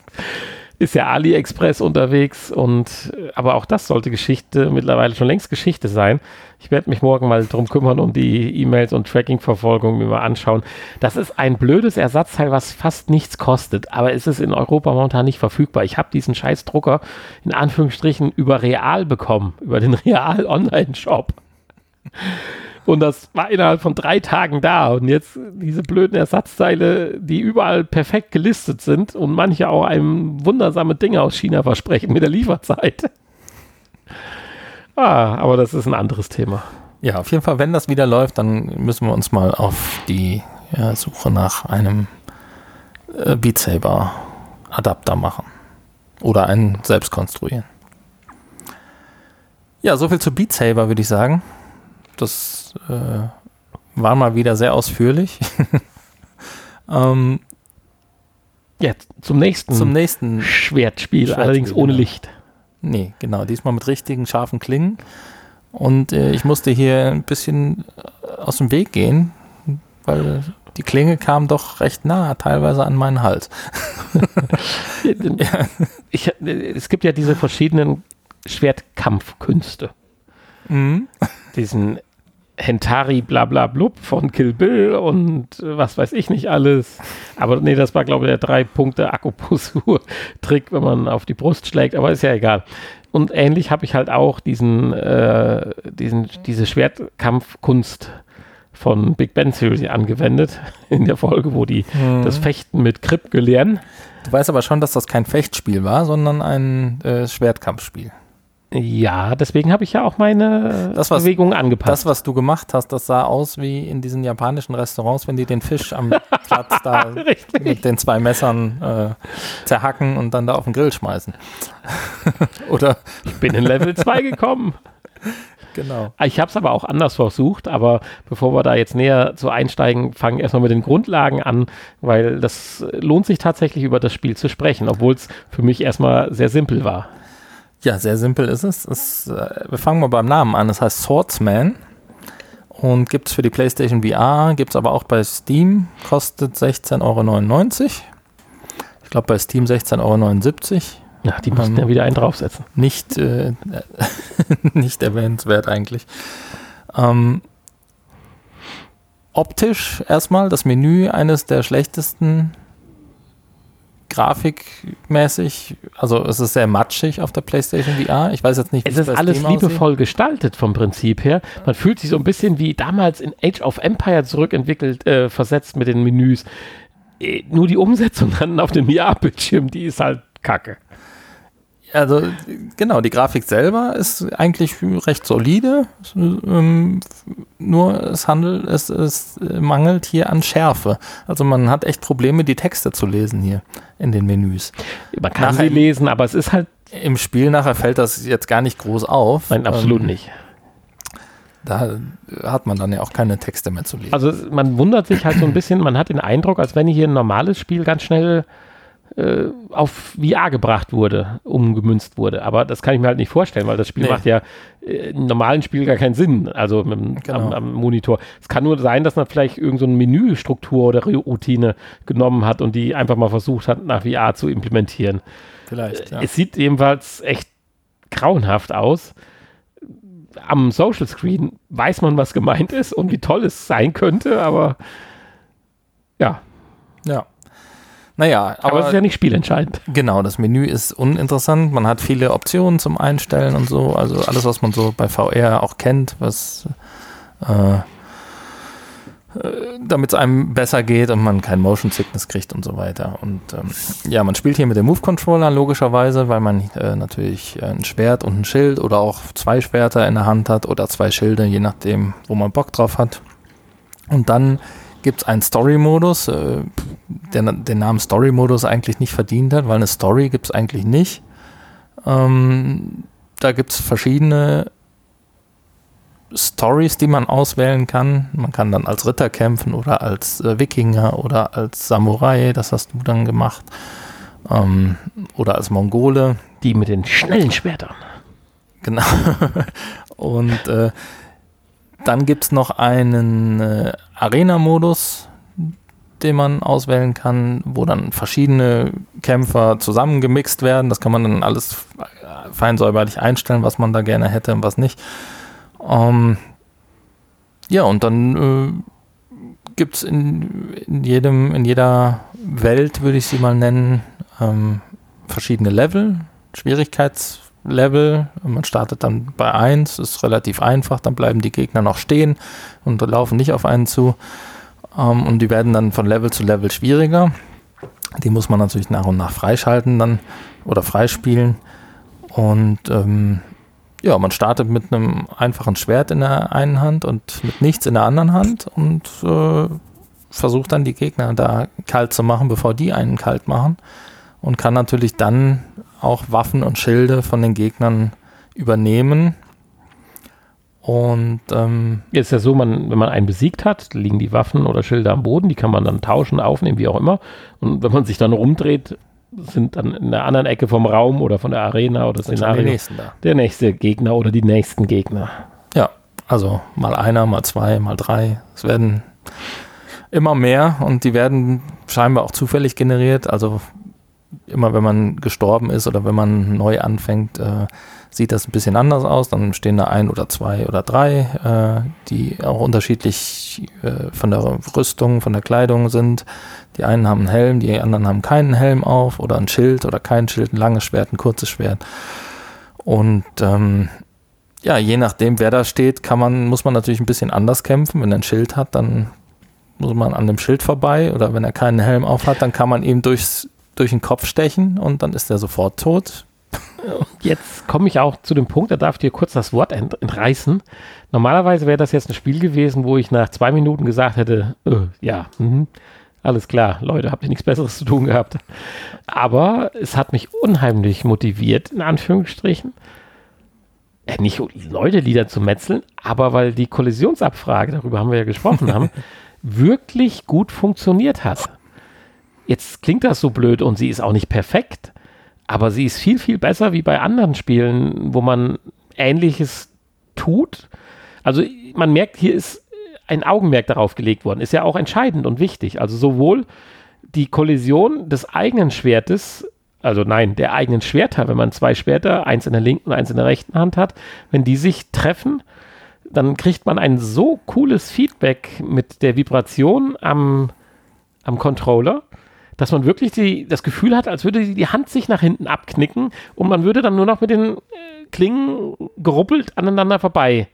Ist ja AliExpress unterwegs und äh, aber auch das sollte Geschichte mittlerweile schon längst Geschichte sein. Ich werde mich morgen mal drum kümmern und die E-Mails und Tracking-Verfolgung mir mal anschauen. Das ist ein blödes Ersatzteil, was fast nichts kostet, aber es ist in Europa momentan nicht verfügbar. Ich habe diesen scheiß Drucker in Anführungsstrichen über Real bekommen, über den Real Online-Shop. Und das war innerhalb von drei Tagen da. Und jetzt diese blöden Ersatzteile, die überall perfekt gelistet sind und manche auch einem wundersame Dinge aus China versprechen mit der Lieferzeit. Ah, aber das ist ein anderes Thema. Ja, auf jeden Fall, wenn das wieder läuft, dann müssen wir uns mal auf die ja, Suche nach einem äh, Beat Saber Adapter machen. Oder einen selbst konstruieren. Ja, soviel zu Beat Saber, würde ich sagen. Das äh, war mal wieder sehr ausführlich. ähm, Ja, zum nächsten zum nächsten. Schwertspiel, Schwertspiel, allerdings ohne genau. Licht. Nee, genau, diesmal mit richtigen scharfen Klingen. Und äh, ich musste hier ein bisschen äh, aus dem Weg gehen, weil die Klinge kam doch recht nah, teilweise an meinen Hals. ich, es gibt ja diese verschiedenen Schwertkampfkünste. Mhm. Diesen Hentari blablablub von Kill Bill und äh, was weiß ich nicht alles. Aber nee, das war glaube ich der drei Punkte Akupunktur-Trick, wenn man auf die Brust schlägt, aber ist ja egal. Und ähnlich habe ich halt auch diesen, äh, diesen, diese Schwertkampfkunst von Big Ben Theory angewendet in der Folge, wo die Mhm. das Fechten mit Krip gelehren. Du weißt aber schon, dass das kein Fechtspiel war, sondern ein äh, Schwertkampfspiel. Ja, deswegen habe ich ja auch meine Das, was- Bewegungen angepasst. Das, was du gemacht hast, das sah aus wie in diesen japanischen Restaurants, wenn die den Fisch am Platz da Richtig. mit den zwei Messern äh, zerhacken und dann da auf den Grill schmeißen. Oder Ich bin in Level 2 gekommen. genau. Ich habe es aber auch anders versucht, aber bevor wir da jetzt näher zu einsteigen, fangen erstmal mit den Grundlagen an, weil das lohnt sich tatsächlich über das Spiel zu sprechen, obwohl es für mich erstmal sehr simpel war. Ja, sehr simpel ist es. es äh, wir fangen mal beim Namen an. Es heißt Swordsman und gibt es für die PlayStation VR, gibt es aber auch bei Steam, kostet 16,99 Euro. Ich glaube bei Steam 16,79 Euro. Ja, die mussten Ähm, ja wieder einen draufsetzen. Nicht, äh, nicht erwähnenswert eigentlich. Ähm, optisch erstmal das Menü eines der schlechtesten grafikmäßig. Also es ist sehr matschig auf der PlayStation VR. Ich weiß jetzt nicht, wie Es ist bei alles Steam aussieht. liebevoll gestaltet vom Prinzip her. Man fühlt sich so ein bisschen wie damals in Age of Empire zurückentwickelt, äh, versetzt mit den Menüs. Äh, nur die Umsetzung dann auf dem VR-Bildschirm, die ist halt kacke. Also genau, die Grafik selber ist eigentlich recht solide, ähm, nur es handelt, es, es mangelt hier an Schärfe. Also man hat echt Probleme, die Texte zu lesen hier in den Menüs. Man kann Nachher- sie lesen, aber es ist halt, Im Spiel nachher fällt das jetzt gar nicht groß auf. nein, absolut Ähm, nicht. Da hat man dann ja auch keine Texte mehr zu lesen. Also man wundert sich halt so ein bisschen, man hat den Eindruck, als wenn hier ein normales Spiel ganz schnell äh, auf VR gebracht wurde, umgemünzt wurde. Aber das kann ich mir halt nicht vorstellen, weil das Spiel Nee. macht ja äh, im normalen Spiel gar keinen Sinn, also mit, Genau. am, am Monitor. Es kann nur sein, dass man vielleicht irgendeine so Menüstruktur oder Routine genommen hat und die einfach mal versucht hat, nach VR zu implementieren. Vielleicht, ja. Es sieht jedenfalls echt grauenhaft aus. Am Social Screen weiß man, was gemeint ist und wie toll es sein könnte, aber ja, ja. Naja, aber, aber, es ist ja nicht spielentscheidend. genau, das Menü ist uninteressant. Man hat viele Optionen zum Einstellen und so. Also alles, was man so bei VR auch kennt, was äh, damit es einem besser geht und man kein Motion Sickness kriegt und so weiter. Und ähm, ja, man spielt hier mit dem Move Controller logischerweise, weil man äh, natürlich äh, ein Schwert und ein Schild oder auch zwei Schwerter in der Hand hat oder zwei Schilde, je nachdem, wo man Bock drauf hat. Und dann gibt es einen Story-Modus, äh, der den Namen Story-Modus eigentlich nicht verdient hat, weil eine Story gibt es eigentlich nicht. Ähm, da gibt es verschiedene Stories, die man auswählen kann. Man kann dann als Ritter kämpfen oder als äh, Wikinger oder als Samurai, das hast du dann gemacht. Ähm, oder als Mongole. Die mit den schnellen Schwertern. Genau. Und äh, dann gibt es noch einen äh, Arena-Modus, den man auswählen kann, wo dann verschiedene Kämpfer zusammengemixt werden. Das kann man dann alles äh, fein säuberlich einstellen, was man da gerne hätte und was nicht. Ähm, ja, und dann äh, gibt es in, in, jedem, in jeder Welt, würde ich sie mal nennen, ähm, verschiedene Level, Schwierigkeitslevel. Man startet dann bei 1, ist relativ einfach, dann bleiben die Gegner noch stehen und laufen nicht auf einen zu. Ähm, und die werden dann von Level zu Level schwieriger. Die muss man natürlich nach und nach freischalten dann oder freispielen. Und ähm, ja, man startet mit einem einfachen Schwert in der einen Hand und mit nichts in der anderen Hand und äh, versucht dann die Gegner da kalt zu machen, bevor die einen kalt machen. Und kann natürlich dann auch Waffen und Schilde von den Gegnern übernehmen. Und ähm, Jetzt ist ja so, man, wenn man einen besiegt hat, liegen die Waffen oder Schilder am Boden, die kann man dann tauschen, aufnehmen, wie auch immer. Und wenn man sich dann rumdreht, sind dann in der anderen Ecke vom Raum oder von der Arena oder Szenario die nächsten da. der nächste Gegner oder die nächsten Gegner. Ja, also mal einer, mal zwei, mal drei. Es werden immer mehr und die werden scheinbar auch zufällig generiert. Also immer wenn man gestorben ist oder wenn man neu anfängt, äh, sieht das ein bisschen anders aus. Dann stehen da ein oder zwei oder drei, äh, die auch unterschiedlich äh, von der Rüstung, von der Kleidung sind. Die einen haben einen Helm, die anderen haben keinen Helm auf oder ein Schild oder kein Schild, ein langes Schwert, ein kurzes Schwert. Und ähm, ja, je nachdem, wer da steht, kann man, muss man natürlich ein bisschen anders kämpfen. Wenn er ein Schild hat, dann muss man an dem Schild vorbei oder wenn er keinen Helm auf hat, dann kann man ihm durchs, durch den Kopf stechen und dann ist er sofort tot. Jetzt komme ich auch zu dem Punkt, da darf ich dir kurz das Wort ent entreißen. Normalerweise wäre das jetzt ein Spiel gewesen, wo ich nach zwei Minuten gesagt hätte, äh, ja, mh, alles klar, Leute, habt ihr nichts Besseres zu tun gehabt. Aber es hat mich unheimlich motiviert, in Anführungsstrichen, äh, nicht Leute Lieder zu metzeln, aber weil die Kollisionsabfrage, darüber haben wir ja gesprochen haben, wirklich gut funktioniert hat. Jetzt klingt das so blöd und sie ist auch nicht perfekt, aber sie ist viel, viel besser wie bei anderen Spielen, wo man Ähnliches tut. Also man merkt, hier ist ein Augenmerk darauf gelegt worden. Ist ja auch entscheidend und wichtig. Also sowohl die Kollision des eigenen Schwertes, also nein, der eigenen Schwerter, wenn man zwei Schwerter, eins in der linken und eins in der rechten Hand hat, wenn die sich treffen, dann kriegt man ein so cooles Feedback mit der Vibration am, am Controller, dass man wirklich die, das Gefühl hat, als würde die Hand sich nach hinten abknicken und man würde dann nur noch mit den äh, Klingen geruppelt aneinander vorbei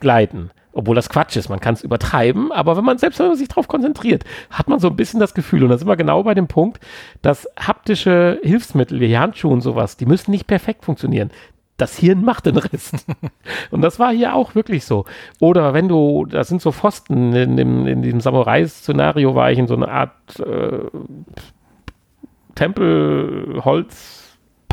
gleiten. Obwohl das Quatsch ist, man kann es übertreiben, aber wenn man selbst wenn man sich darauf konzentriert, hat man so ein bisschen das Gefühl. Und da sind wir genau bei dem Punkt, dass haptische Hilfsmittel wie Handschuhe und sowas, die müssen nicht perfekt funktionieren das Hirn macht den Rest. Und das war hier auch wirklich so. Oder wenn du, das sind so Pfosten, in, dem, in diesem Samurai-Szenario war ich in so einer Art äh, Tempelholz,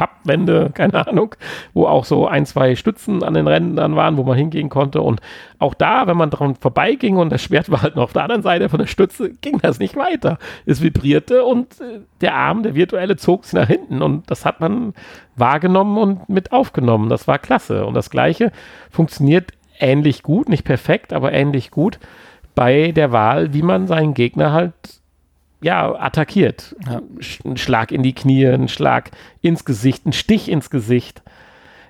Pappwände, keine Ahnung, wo auch so ein, zwei Stützen an den Rändern waren, wo man hingehen konnte. Und auch da, wenn man dran vorbeiging und das Schwert war halt noch auf der anderen Seite von der Stütze, ging das nicht weiter. Es vibrierte und äh, der Arm, der virtuelle, zog sich nach hinten. Und das hat man wahrgenommen und mit aufgenommen. Das war klasse. Und das Gleiche funktioniert ähnlich gut, nicht perfekt, aber ähnlich gut bei der Wahl, wie man seinen Gegner halt ja, attackiert. Ja. Ein Schlag in die Knie, ein Schlag ins Gesicht, ein Stich ins Gesicht.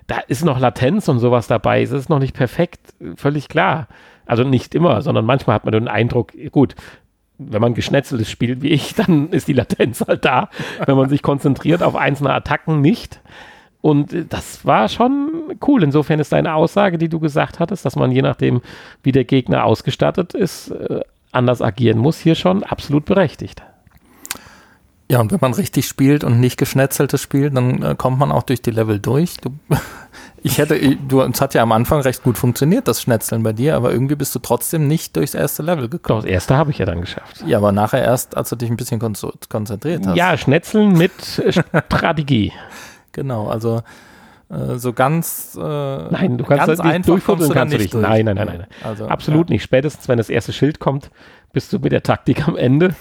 Da ist noch Latenz und sowas dabei. Es ist noch nicht perfekt, völlig klar. Also nicht immer, sondern manchmal hat man den Eindruck, gut, wenn man geschnetzeltes spielt wie ich, dann ist die Latenz halt da. wenn man sich konzentriert auf einzelne Attacken nicht. Und das war schon cool. Insofern ist deine Aussage, die du gesagt hattest, dass man je nachdem, wie der Gegner ausgestattet ist, äh, anders agieren muss, hier schon absolut berechtigt. Ja, und wenn man richtig spielt und nicht geschnetzeltes spielt, dann äh, kommt man auch durch die Level durch. Du, ich hätte, du, es hat ja am Anfang recht gut funktioniert, das Schnetzeln bei dir, aber irgendwie bist du trotzdem nicht durchs erste Level gekommen. Doch, das erste habe ich ja dann geschafft. Ja, aber nachher erst, als du dich ein bisschen kon konzentriert hast. Ja, Schnetzeln mit Strategie. genau, also so ganz, äh, nein, du kannst ganz halt nicht durchfummeln, kannst du nicht. Durch. Nein, nein, nein, nein. Also, Absolut ja. nicht. Spätestens, wenn das erste Schild kommt, bist du mit der Taktik am Ende.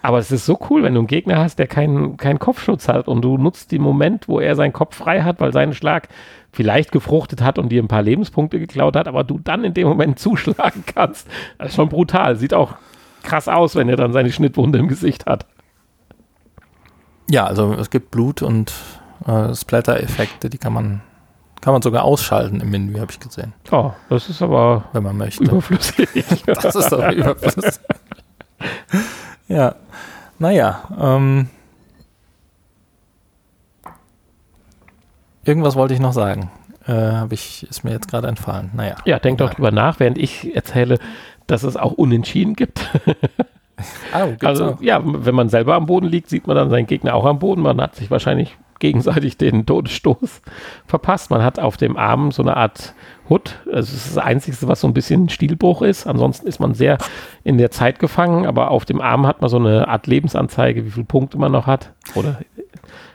Aber es ist so cool, wenn du einen Gegner hast, der keinen, keinen Kopfschutz hat und du nutzt den Moment, wo er seinen Kopf frei hat, weil sein Schlag vielleicht gefruchtet hat und dir ein paar Lebenspunkte geklaut hat, aber du dann in dem Moment zuschlagen kannst. Das ist schon brutal. Sieht auch krass aus, wenn er dann seine Schnittwunde im Gesicht hat. Ja, also es gibt Blut und äh, Splatter-Effekte, die kann man, kann man sogar ausschalten im Menü, habe ich gesehen. Oh, das ist aber wenn man möchte. überflüssig. das ist aber überflüssig. ja, naja. Ähm, irgendwas wollte ich noch sagen. Äh, habe ich, ist mir jetzt gerade entfallen. Naja. Ja, denk doch drüber nach, während ich erzähle, dass es auch Unentschieden gibt. oh, also auch. ja, wenn man selber am Boden liegt, sieht man dann seinen Gegner auch am Boden. Man hat sich wahrscheinlich gegenseitig den Todesstoß verpasst. Man hat auf dem Arm so eine Art Hut. Also es ist das Einzige, was so ein bisschen Stilbruch ist. Ansonsten ist man sehr in der Zeit gefangen, aber auf dem Arm hat man so eine Art Lebensanzeige, wie viele Punkte man noch hat. Oder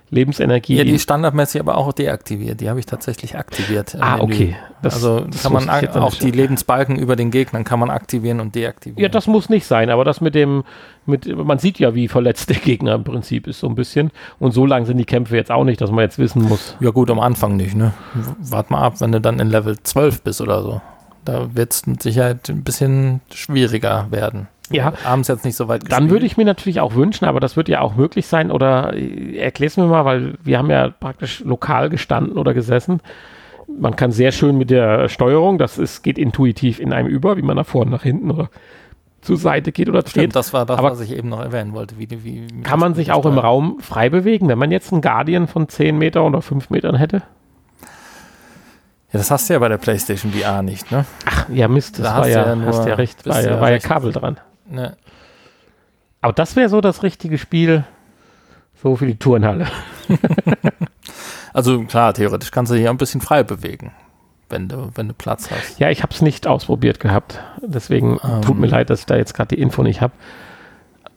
Lebensenergie. Ja, die ist standardmäßig aber auch deaktiviert. Die habe ich tatsächlich aktiviert. Ah, okay. Das, also das kann man auch die Lebensbalken über den Gegnern kann man aktivieren und deaktivieren. Ja, das muss nicht sein, aber das mit dem, mit, man sieht ja, wie verletzt der Gegner im Prinzip ist, so ein bisschen. Und so lang sind die Kämpfe jetzt auch nicht, dass man jetzt wissen muss. Ja, gut, am Anfang nicht, ne? Wart mal ab, wenn du dann in Level 12 bist oder so. Da wird es mit Sicherheit ein bisschen schwieriger werden. Ja. abends jetzt nicht so weit Dann würde ich mir natürlich auch wünschen, aber das wird ja auch möglich sein. Oder äh, erklär's mir mal, weil wir haben ja praktisch lokal gestanden oder gesessen. Man kann sehr schön mit der Steuerung, das ist, geht intuitiv in einem über, wie man nach vorne, nach hinten oder zur Seite geht oder dreht. Stimmt, das war das, Aber- was ich eben noch erwähnen wollte. Wie, wie, Kann man sich auch im Raum frei bewegen, wenn man jetzt einen Guardian von 10 Meter oder 5 Metern hätte? Ja, das hast du ja bei der PlayStation VR nicht, ne? Ach, ja, Mist, das Da war ja, ja nur- hast ja recht, war ja, war ja. Kabel dran. Ne. Aber das wäre so das richtige Spiel, so für die Turnhalle. Also klar, theoretisch kannst du dich ja ein bisschen frei bewegen, wenn du, wenn du Platz hast. Ja, ich habe es nicht ausprobiert gehabt. Deswegen Ähm. tut mir leid, dass ich da jetzt gerade die Info nicht habe.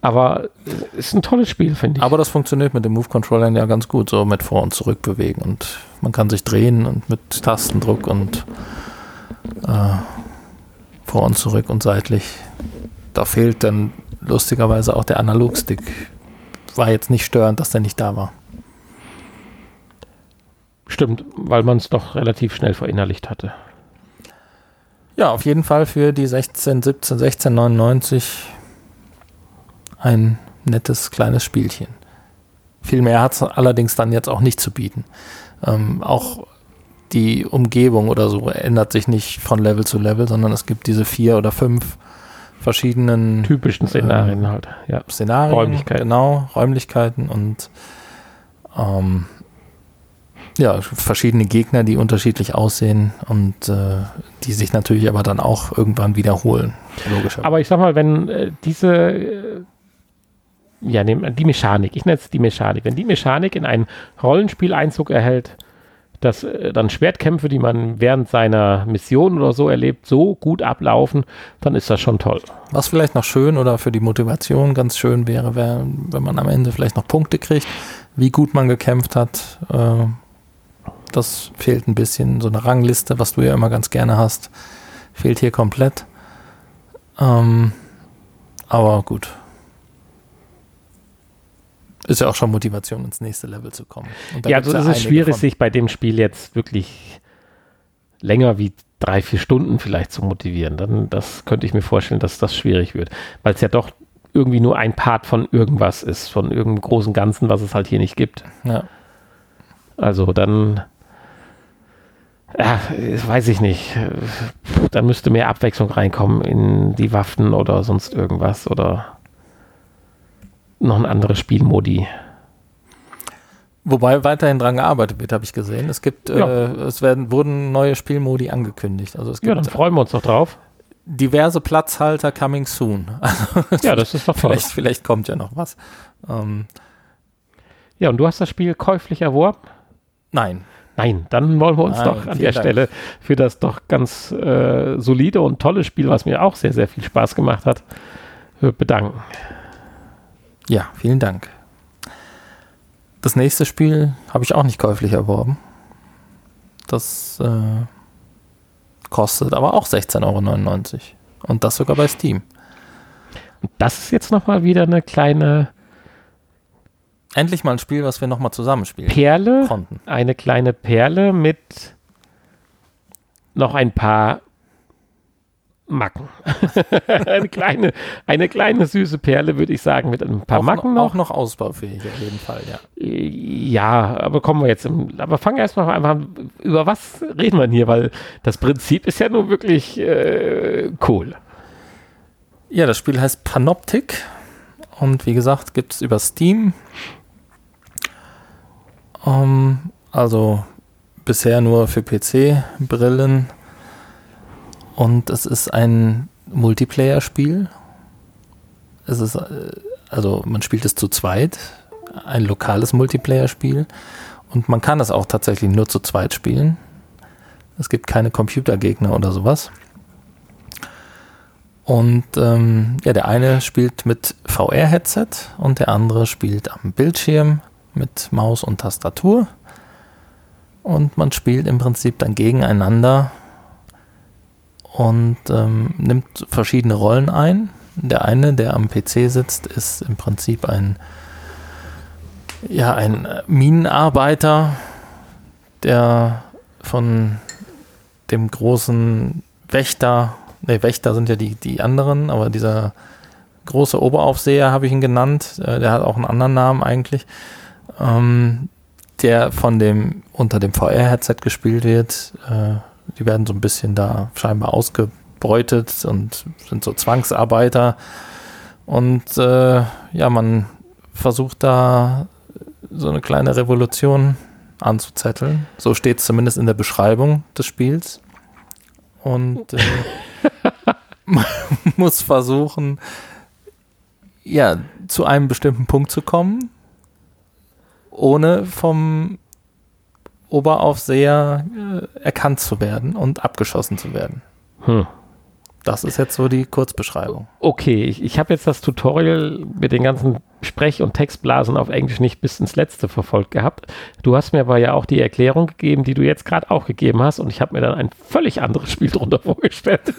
Aber äh, ist ein tolles Spiel, finde ich. Aber das funktioniert mit dem Move-Controllern ja ganz gut, so mit Vor- und Zurückbewegen. Und man kann sich drehen und mit Tastendruck und äh, vor und zurück und seitlich. Da fehlt dann lustigerweise auch der Analogstick. War jetzt nicht störend, dass der nicht da war. Stimmt, weil man es doch relativ schnell verinnerlicht hatte. Ja, auf jeden Fall für die 16, 17, 16,99 ein nettes kleines Spielchen. Viel mehr hat es allerdings dann jetzt auch nicht zu bieten. Ähm, auch die Umgebung oder so ändert sich nicht von Level zu Level, sondern es gibt diese vier oder fünf verschiedenen Typischen Szenarien halt. Ja. Szenarien, Räumlichkeiten. genau, Räumlichkeiten und ähm, ja, verschiedene Gegner, die unterschiedlich aussehen und äh, die sich natürlich aber dann auch irgendwann wiederholen. Logischerweise. Aber ich sag mal, wenn äh, diese, äh, ja, die Mechanik, ich nenne es die Mechanik, wenn die Mechanik in ein Rollenspiel Einzug erhält, dass äh, dann Schwertkämpfe, die man während seiner Mission oder so erlebt, so gut ablaufen, dann ist das schon toll. Was vielleicht noch schön oder für die Motivation ganz schön wäre, wär, wenn man am Ende vielleicht noch Punkte kriegt, wie gut man gekämpft hat. Äh, das fehlt ein bisschen. So eine Rangliste, was du ja immer ganz gerne hast, fehlt hier komplett. Ähm, aber gut. Ist ja auch schon Motivation, ins nächste Level zu kommen. Ja, also es ist schwierig, von. sich bei dem Spiel jetzt wirklich länger wie drei, vier Stunden vielleicht zu motivieren. Dann, das könnte ich mir vorstellen, dass das schwierig wird, weil es ja doch irgendwie nur ein Part von irgendwas ist, von irgendeinem großen Ganzen, was es halt hier nicht gibt. Ja. Also dann, ja, weiß ich nicht. Dann müsste mehr Abwechslung reinkommen in die Waffen oder sonst irgendwas oder noch ein anderes Spielmodi. Wobei weiterhin dran gearbeitet wird, habe ich gesehen. Es gibt, Ja. äh, es werden, wurden neue Spielmodi angekündigt. Also es Ja, gibt dann freuen wir uns doch drauf. diverse Platzhalter coming soon. Ja, das ist doch toll. vielleicht, vielleicht kommt ja noch was. Ähm, Ja, und du hast das Spiel käuflich erworben? nein, Nein, dann wollen wir uns Nein, doch an der Dank. Stelle für das doch ganz äh, solide und tolle Spiel, was mir auch sehr, sehr viel Spaß gemacht hat, äh, bedanken. Ja, vielen Dank. Das nächste Spiel habe ich auch nicht käuflich erworben. Das äh, kostet aber auch 16,99 Euro. Und das sogar bei Steam. Und das ist jetzt nochmal wieder eine kleine Endlich mal ein Spiel, was wir nochmal zusammenspielen Perle, konnten. eine kleine Perle mit noch ein paar Macken. eine, kleine, eine kleine süße Perle, würde ich sagen, mit ein paar auch, Macken noch, auch noch ausbaufähig auf jeden Fall, ja. Ja, aber kommen wir jetzt im, aber fangen erstmal einfach an, über was reden wir denn hier, weil das Prinzip ist ja nun wirklich äh, cool. Ja, das Spiel heißt Panoptic und wie gesagt, gibt es über Steam. Ähm, also bisher nur für PC-Brillen und es ist ein Multiplayer-Spiel. Es ist, äh, also man spielt es zu zweit, ein lokales Multiplayer-Spiel und man kann es auch tatsächlich nur zu zweit spielen. Es gibt keine Computergegner oder sowas. Und ähm, ja, der eine spielt mit VR-Headset und der andere spielt am Bildschirm mit Maus und Tastatur. Und man spielt im Prinzip dann gegeneinander und ähm, nimmt verschiedene Rollen ein. Der eine, der am PC sitzt, ist im Prinzip ein, ja, ein Minenarbeiter, der von dem großen Wächter, ne, Wächter sind ja die, die anderen, aber dieser große Oberaufseher habe ich ihn genannt. Äh, der hat auch einen anderen Namen eigentlich. Ähm, der von dem unter dem VR-Headset gespielt wird. Äh, die werden so ein bisschen da scheinbar ausgebeutet und sind so Zwangsarbeiter. Und äh, ja, man versucht da so eine kleine Revolution anzuzetteln. So steht es zumindest in der Beschreibung des Spiels. Und äh, man muss versuchen, ja, zu einem bestimmten Punkt zu kommen, ohne vom Oberaufseher äh, erkannt zu werden und abgeschossen zu werden. Hm. Das ist jetzt so die Kurzbeschreibung. Okay, ich, ich habe jetzt das Tutorial mit den ganzen Sprech- und Textblasen auf Englisch nicht bis ins Letzte verfolgt gehabt. Du hast mir aber ja auch die Erklärung gegeben, die du jetzt gerade auch gegeben hast und ich habe mir dann ein völlig anderes Spiel drunter vorgestellt.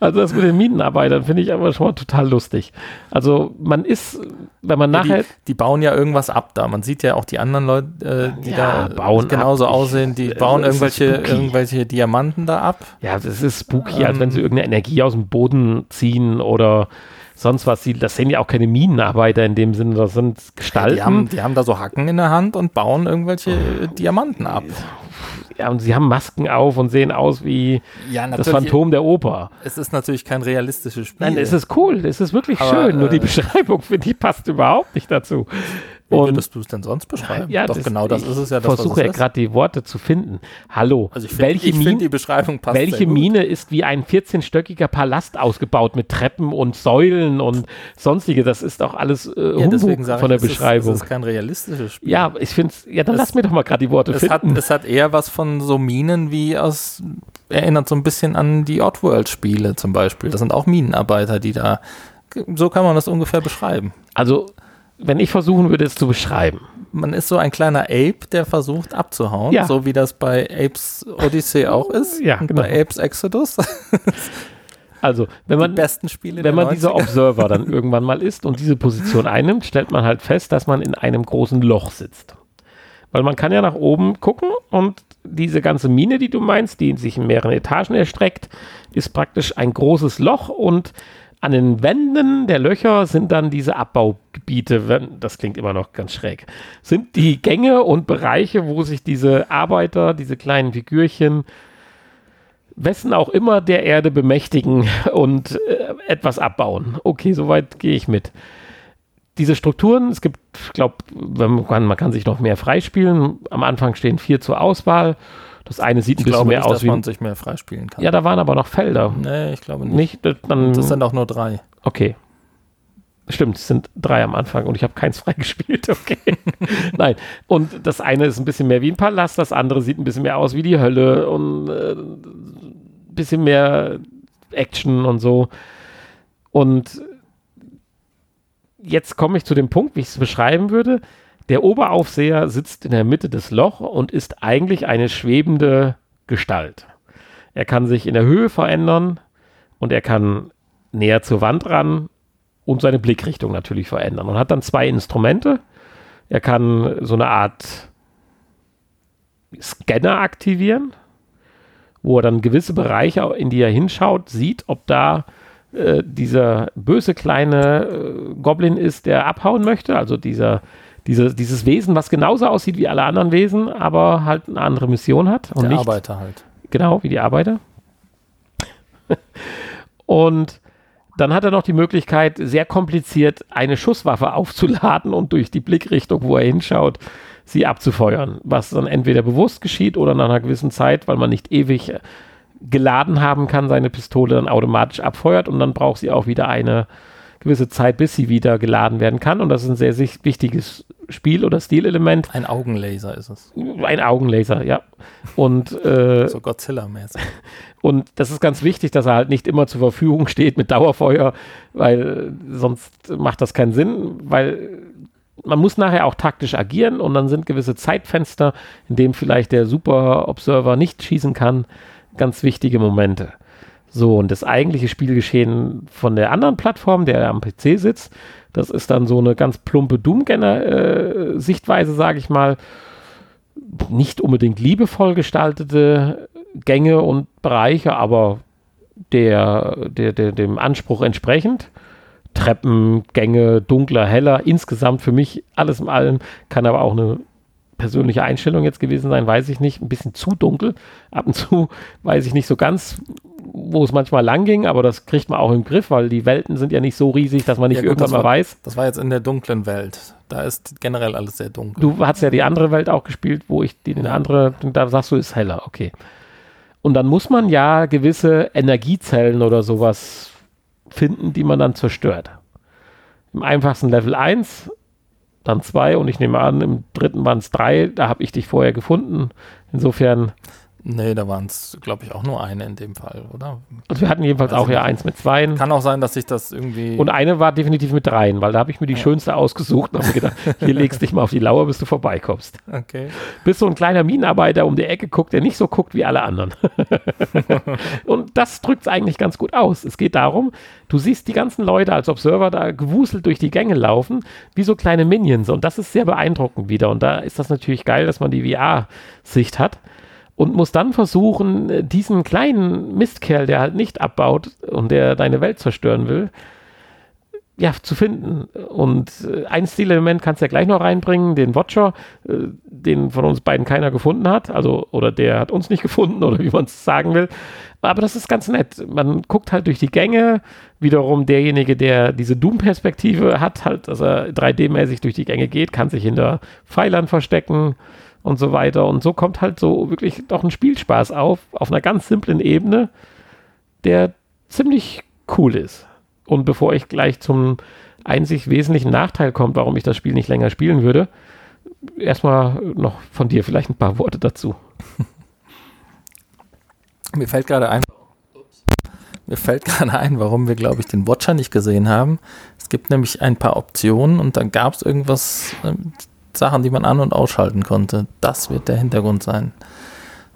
Also das mit den Minenarbeitern finde ich aber schon mal total lustig. Also man ist, wenn man nachher... Die, die, bauen ja irgendwas ab da. Man sieht ja auch die anderen Leute, äh, die ja, da bauen genauso ab. aussehen, die bauen irgendwelche, irgendwelche Diamanten da ab. Ja, das ist spooky, ähm, als wenn sie ähm. irgendeine Energie aus dem Boden ziehen oder sonst was. Das sind ja auch keine Minenarbeiter in dem Sinne, das sind Gestalten. Ja, die, haben, die haben da so Hacken in der Hand und bauen irgendwelche Diamanten ab ja, und sie haben Masken auf und sehen aus wie ja, das Phantom der Oper. Es ist natürlich kein realistisches Spiel. Nein, es ist cool, es ist wirklich Aber, schön, nur die äh, Beschreibung, finde ich, passt überhaupt nicht dazu. Wie und, würdest du es denn sonst beschreiben? Ja, Doch, das, genau das ist es ja. Ich versuche ja gerade die Worte zu finden. Hallo, also ich find, welche, ich Mine, die Beschreibung passt welche Mine ist wie ein 14-stöckiger Palast ausgebaut mit Treppen und Säulen und sonstige? Das ist auch alles äh, ja, Humbug von der ich, Beschreibung. Das ist kein realistisches Spiel. Ja, ich finde es, ja, dann es, lass mir doch mal gerade die Worte es finden. Hat, es hat eher was von so Minen wie aus, erinnert so ein bisschen an die Oddworld-Spiele zum Beispiel. Das sind auch Minenarbeiter, die da, so kann man das ungefähr beschreiben. Also wenn ich versuchen würde, es zu beschreiben. Man ist so ein kleiner Ape, der versucht abzuhauen, ja. so wie das bei Apes Odyssey auch ist. Ja, genau. Bei Apes Exodus. Also, wenn man, die besten Spiele wenn man dieser Observer dann irgendwann mal ist und diese Position einnimmt, stellt man halt fest, dass man in einem großen Loch sitzt. Weil man kann ja nach oben gucken und diese ganze Mine, die du meinst, die sich in mehreren Etagen erstreckt, ist praktisch ein großes Loch und an den Wänden der Löcher sind dann diese Abbaugebiete, das klingt immer noch ganz schräg, sind die Gänge und Bereiche, wo sich diese Arbeiter, diese kleinen Figürchen, wessen auch immer der Erde bemächtigen und äh, etwas abbauen. Okay, soweit gehe ich mit. Diese Strukturen, es gibt, ich glaube, man, man kann sich noch mehr freispielen. Am Anfang stehen vier zur Auswahl das eine sieht ein bisschen mehr nicht, aus dass wie. man sich mehr freispielen kann. Ja, da waren aber noch Felder. Nee, ich glaube nicht. nicht dann, das sind auch nur drei. Okay. Stimmt, es sind drei am Anfang und ich habe keins freigespielt. Okay. Nein. Und das eine ist ein bisschen mehr wie ein Palast, das andere sieht ein bisschen mehr aus wie die Hölle und äh, ein bisschen mehr Action und so. Und jetzt komme ich zu dem Punkt, wie ich es beschreiben würde. Der Oberaufseher sitzt in der Mitte des Lochs und ist eigentlich eine schwebende Gestalt. Er kann sich in der Höhe verändern und er kann näher zur Wand ran und seine Blickrichtung natürlich verändern und hat dann zwei Instrumente. Er kann so eine Art Scanner aktivieren, wo er dann gewisse Bereiche, in die er hinschaut, sieht, ob da äh, dieser böse kleine äh, Goblin ist, der abhauen möchte, also dieser diese, dieses Wesen, was genauso aussieht wie alle anderen Wesen, aber halt eine andere Mission hat. Und Der nicht, Arbeiter halt. Genau, wie die Arbeiter. und dann hat er noch die Möglichkeit, sehr kompliziert eine Schusswaffe aufzuladen und durch die Blickrichtung, wo er hinschaut, sie abzufeuern. Was dann entweder bewusst geschieht oder nach einer gewissen Zeit, weil man nicht ewig geladen haben kann, seine Pistole dann automatisch abfeuert und dann braucht sie auch wieder eine gewisse Zeit, bis sie wieder geladen werden kann. Und das ist ein sehr, wichtiges Spiel- oder Stilelement. Ein Augenlaser ist es. Ein Augenlaser, ja. Und äh, so Godzilla-mäßig. Und das ist ganz wichtig, dass er halt nicht immer zur Verfügung steht mit Dauerfeuer, weil sonst macht das keinen Sinn, weil man muss nachher auch taktisch agieren und dann sind gewisse Zeitfenster, in denen vielleicht der Super Observer nicht schießen kann, ganz wichtige Momente. So, und das eigentliche Spielgeschehen von der anderen Plattform, der am PC sitzt, das ist dann so eine ganz plumpe Doom-Sichtweise, äh, sage ich mal. Nicht unbedingt liebevoll gestaltete Gänge und Bereiche, aber der, der, der, dem Anspruch entsprechend. Treppen, Gänge, dunkler, heller, insgesamt für mich alles in allem, kann aber auch eine persönliche Einstellung jetzt gewesen sein, weiß ich nicht, ein bisschen zu dunkel. Ab und zu weiß ich nicht so ganz, wo es manchmal lang ging, aber das kriegt man auch im Griff, weil die Welten sind ja nicht so riesig, dass man nicht Ja, gut, irgendwann mal war- weiß. Das war jetzt in der dunklen Welt. Da ist generell alles sehr dunkel. Du hast ja die andere Welt auch gespielt, wo ich die, die andere, da sagst du, ist heller, okay. Und dann muss man ja gewisse Energiezellen oder sowas finden, die man dann zerstört. Im einfachsten Level 1, dann 2 und ich nehme an, im dritten waren es 3, da habe ich dich vorher gefunden. Insofern, Nee, da waren es, glaube ich, auch nur eine in dem Fall, oder? also wir hatten jedenfalls Weiß auch ich ja eins mit Zweien. Kann auch sein, dass sich das irgendwie. Und eine war definitiv mit dreien, weil da habe ich mir die schönste ausgesucht und habe mir gedacht, hier legst dich mal auf die Lauer, bis du vorbeikommst. okay. bist so ein kleiner Minenarbeiter um die Ecke guckt, der nicht so guckt wie alle anderen. und das drückt es eigentlich ganz gut aus. Es geht darum, du siehst die ganzen Leute als Observer da gewuselt durch die Gänge laufen, wie so kleine Minions. Und das ist sehr beeindruckend wieder. Und da ist das natürlich geil, dass man die VR-Sicht hat. Und muss dann versuchen, äh, diesen kleinen Mistkerl, der halt nicht abbaut und der deine Welt zerstören will, ja, zu finden. Und äh, ein Stilelement kannst du ja gleich noch reinbringen, den Watcher, äh, den von uns beiden keiner gefunden hat. Also, oder der hat uns nicht gefunden, oder wie man es sagen will. Aber das ist ganz nett. Man guckt halt durch die Gänge. Wiederum derjenige, der diese Doom-Perspektive hat, halt, dass er 3D-mäßig durch die Gänge geht, kann sich hinter Pfeilern verstecken und so weiter. Und so kommt halt so wirklich doch ein Spielspaß auf, auf einer ganz simplen Ebene, der ziemlich cool ist. Und bevor ich gleich zum einzig wesentlichen Nachteil kommt, warum ich das Spiel nicht länger spielen würde, erstmal noch von dir vielleicht ein paar Worte dazu. Mir fällt gerade ein. Mir fällt gerade ein, warum wir, glaube ich, den Watcher nicht gesehen haben. Es gibt nämlich ein paar Optionen und dann gab es irgendwas, ähm, Sachen, die man an- und ausschalten konnte. Das wird der Hintergrund sein.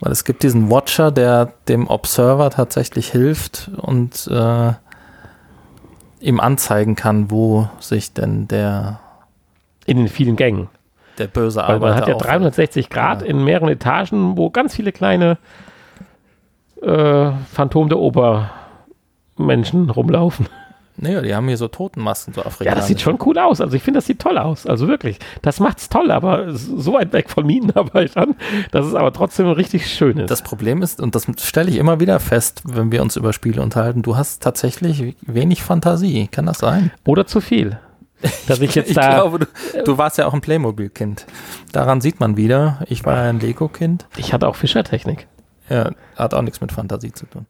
Weil es gibt diesen Watcher, der dem Observer tatsächlich hilft und äh, ihm anzeigen kann, wo sich denn der, In den vielen Gängen. der böse Weil man Arbeiter hat ja aufhält. 360 Grad Ja. in mehreren Etagen, wo ganz viele kleine äh, Phantom der Oper Menschen rumlaufen. Nee, die haben hier so Totenmasken, so Ja, afrikanische. das sieht schon cool aus. Also ich finde, das sieht toll aus. Also wirklich. Das macht's toll, aber so weit weg von Minenarbeitern, dass es aber trotzdem richtig schön ist. Das Problem ist, und das stelle ich immer wieder fest, wenn wir uns über Spiele unterhalten, du hast tatsächlich wenig Fantasie. Kann das sein? Oder zu viel. Dass ich jetzt ich da. glaube, du, du warst ja auch ein Playmobil-Kind. Daran sieht man wieder, ich war ja ein Lego-Kind. ich hatte auch Fischertechnik. Ja, hat auch nichts mit Fantasie zu tun.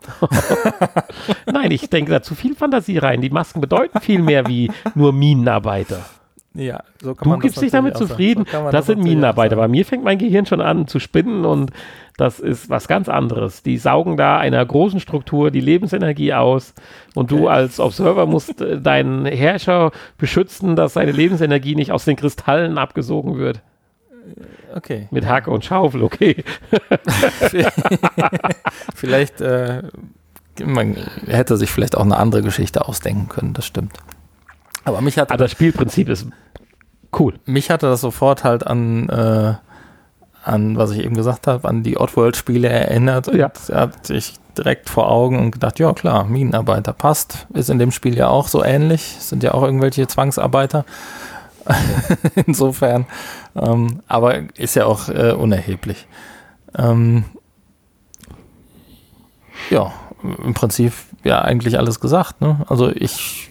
Nein, ich denke da zu viel Fantasie rein. Die Masken bedeuten viel mehr wie nur Minenarbeiter. Ja, so kann Du man das gibst dich damit zufrieden. So man das sind Minenarbeiter. Bei mir fängt mein Gehirn schon an zu spinnen und das ist was ganz anderes. Die saugen da einer großen Struktur die Lebensenergie aus und du als Observer musst äh, deinen Herrscher beschützen, dass seine Lebensenergie nicht aus den Kristallen abgesogen wird. Okay. Mit Hacke und Schaufel, okay. Vielleicht, äh, man hätte sich vielleicht auch eine andere Geschichte ausdenken können, das stimmt. Aber mich hat Aber das Spielprinzip ist cool. mich hatte das sofort halt an, äh, an was ich eben gesagt habe, an die Oddworld-Spiele erinnert. Ja. Und hatte ich direkt vor Augen und gedacht, ja klar, Minenarbeiter passt. Ist in dem Spiel ja auch so ähnlich. Sind ja auch irgendwelche Zwangsarbeiter. Insofern. Ähm, aber ist ja auch äh, unerheblich. Ähm, ja, im Prinzip ja eigentlich alles gesagt. Ne? Also ich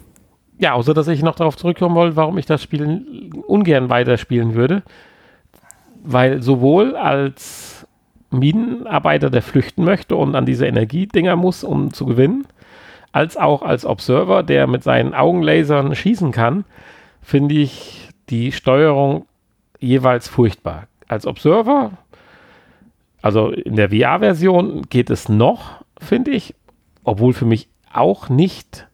Ja, außer dass ich noch darauf zurückkommen wollte, warum ich das Spiel ungern weiterspielen würde. Weil sowohl als Minenarbeiter, der flüchten möchte und an diese Energiedinger muss, um zu gewinnen, als auch als Observer, der mit seinen Augenlasern schießen kann, finde ich die Steuerung jeweils furchtbar. Als Observer, also in der VR-Version geht es noch, finde ich, obwohl für mich auch nicht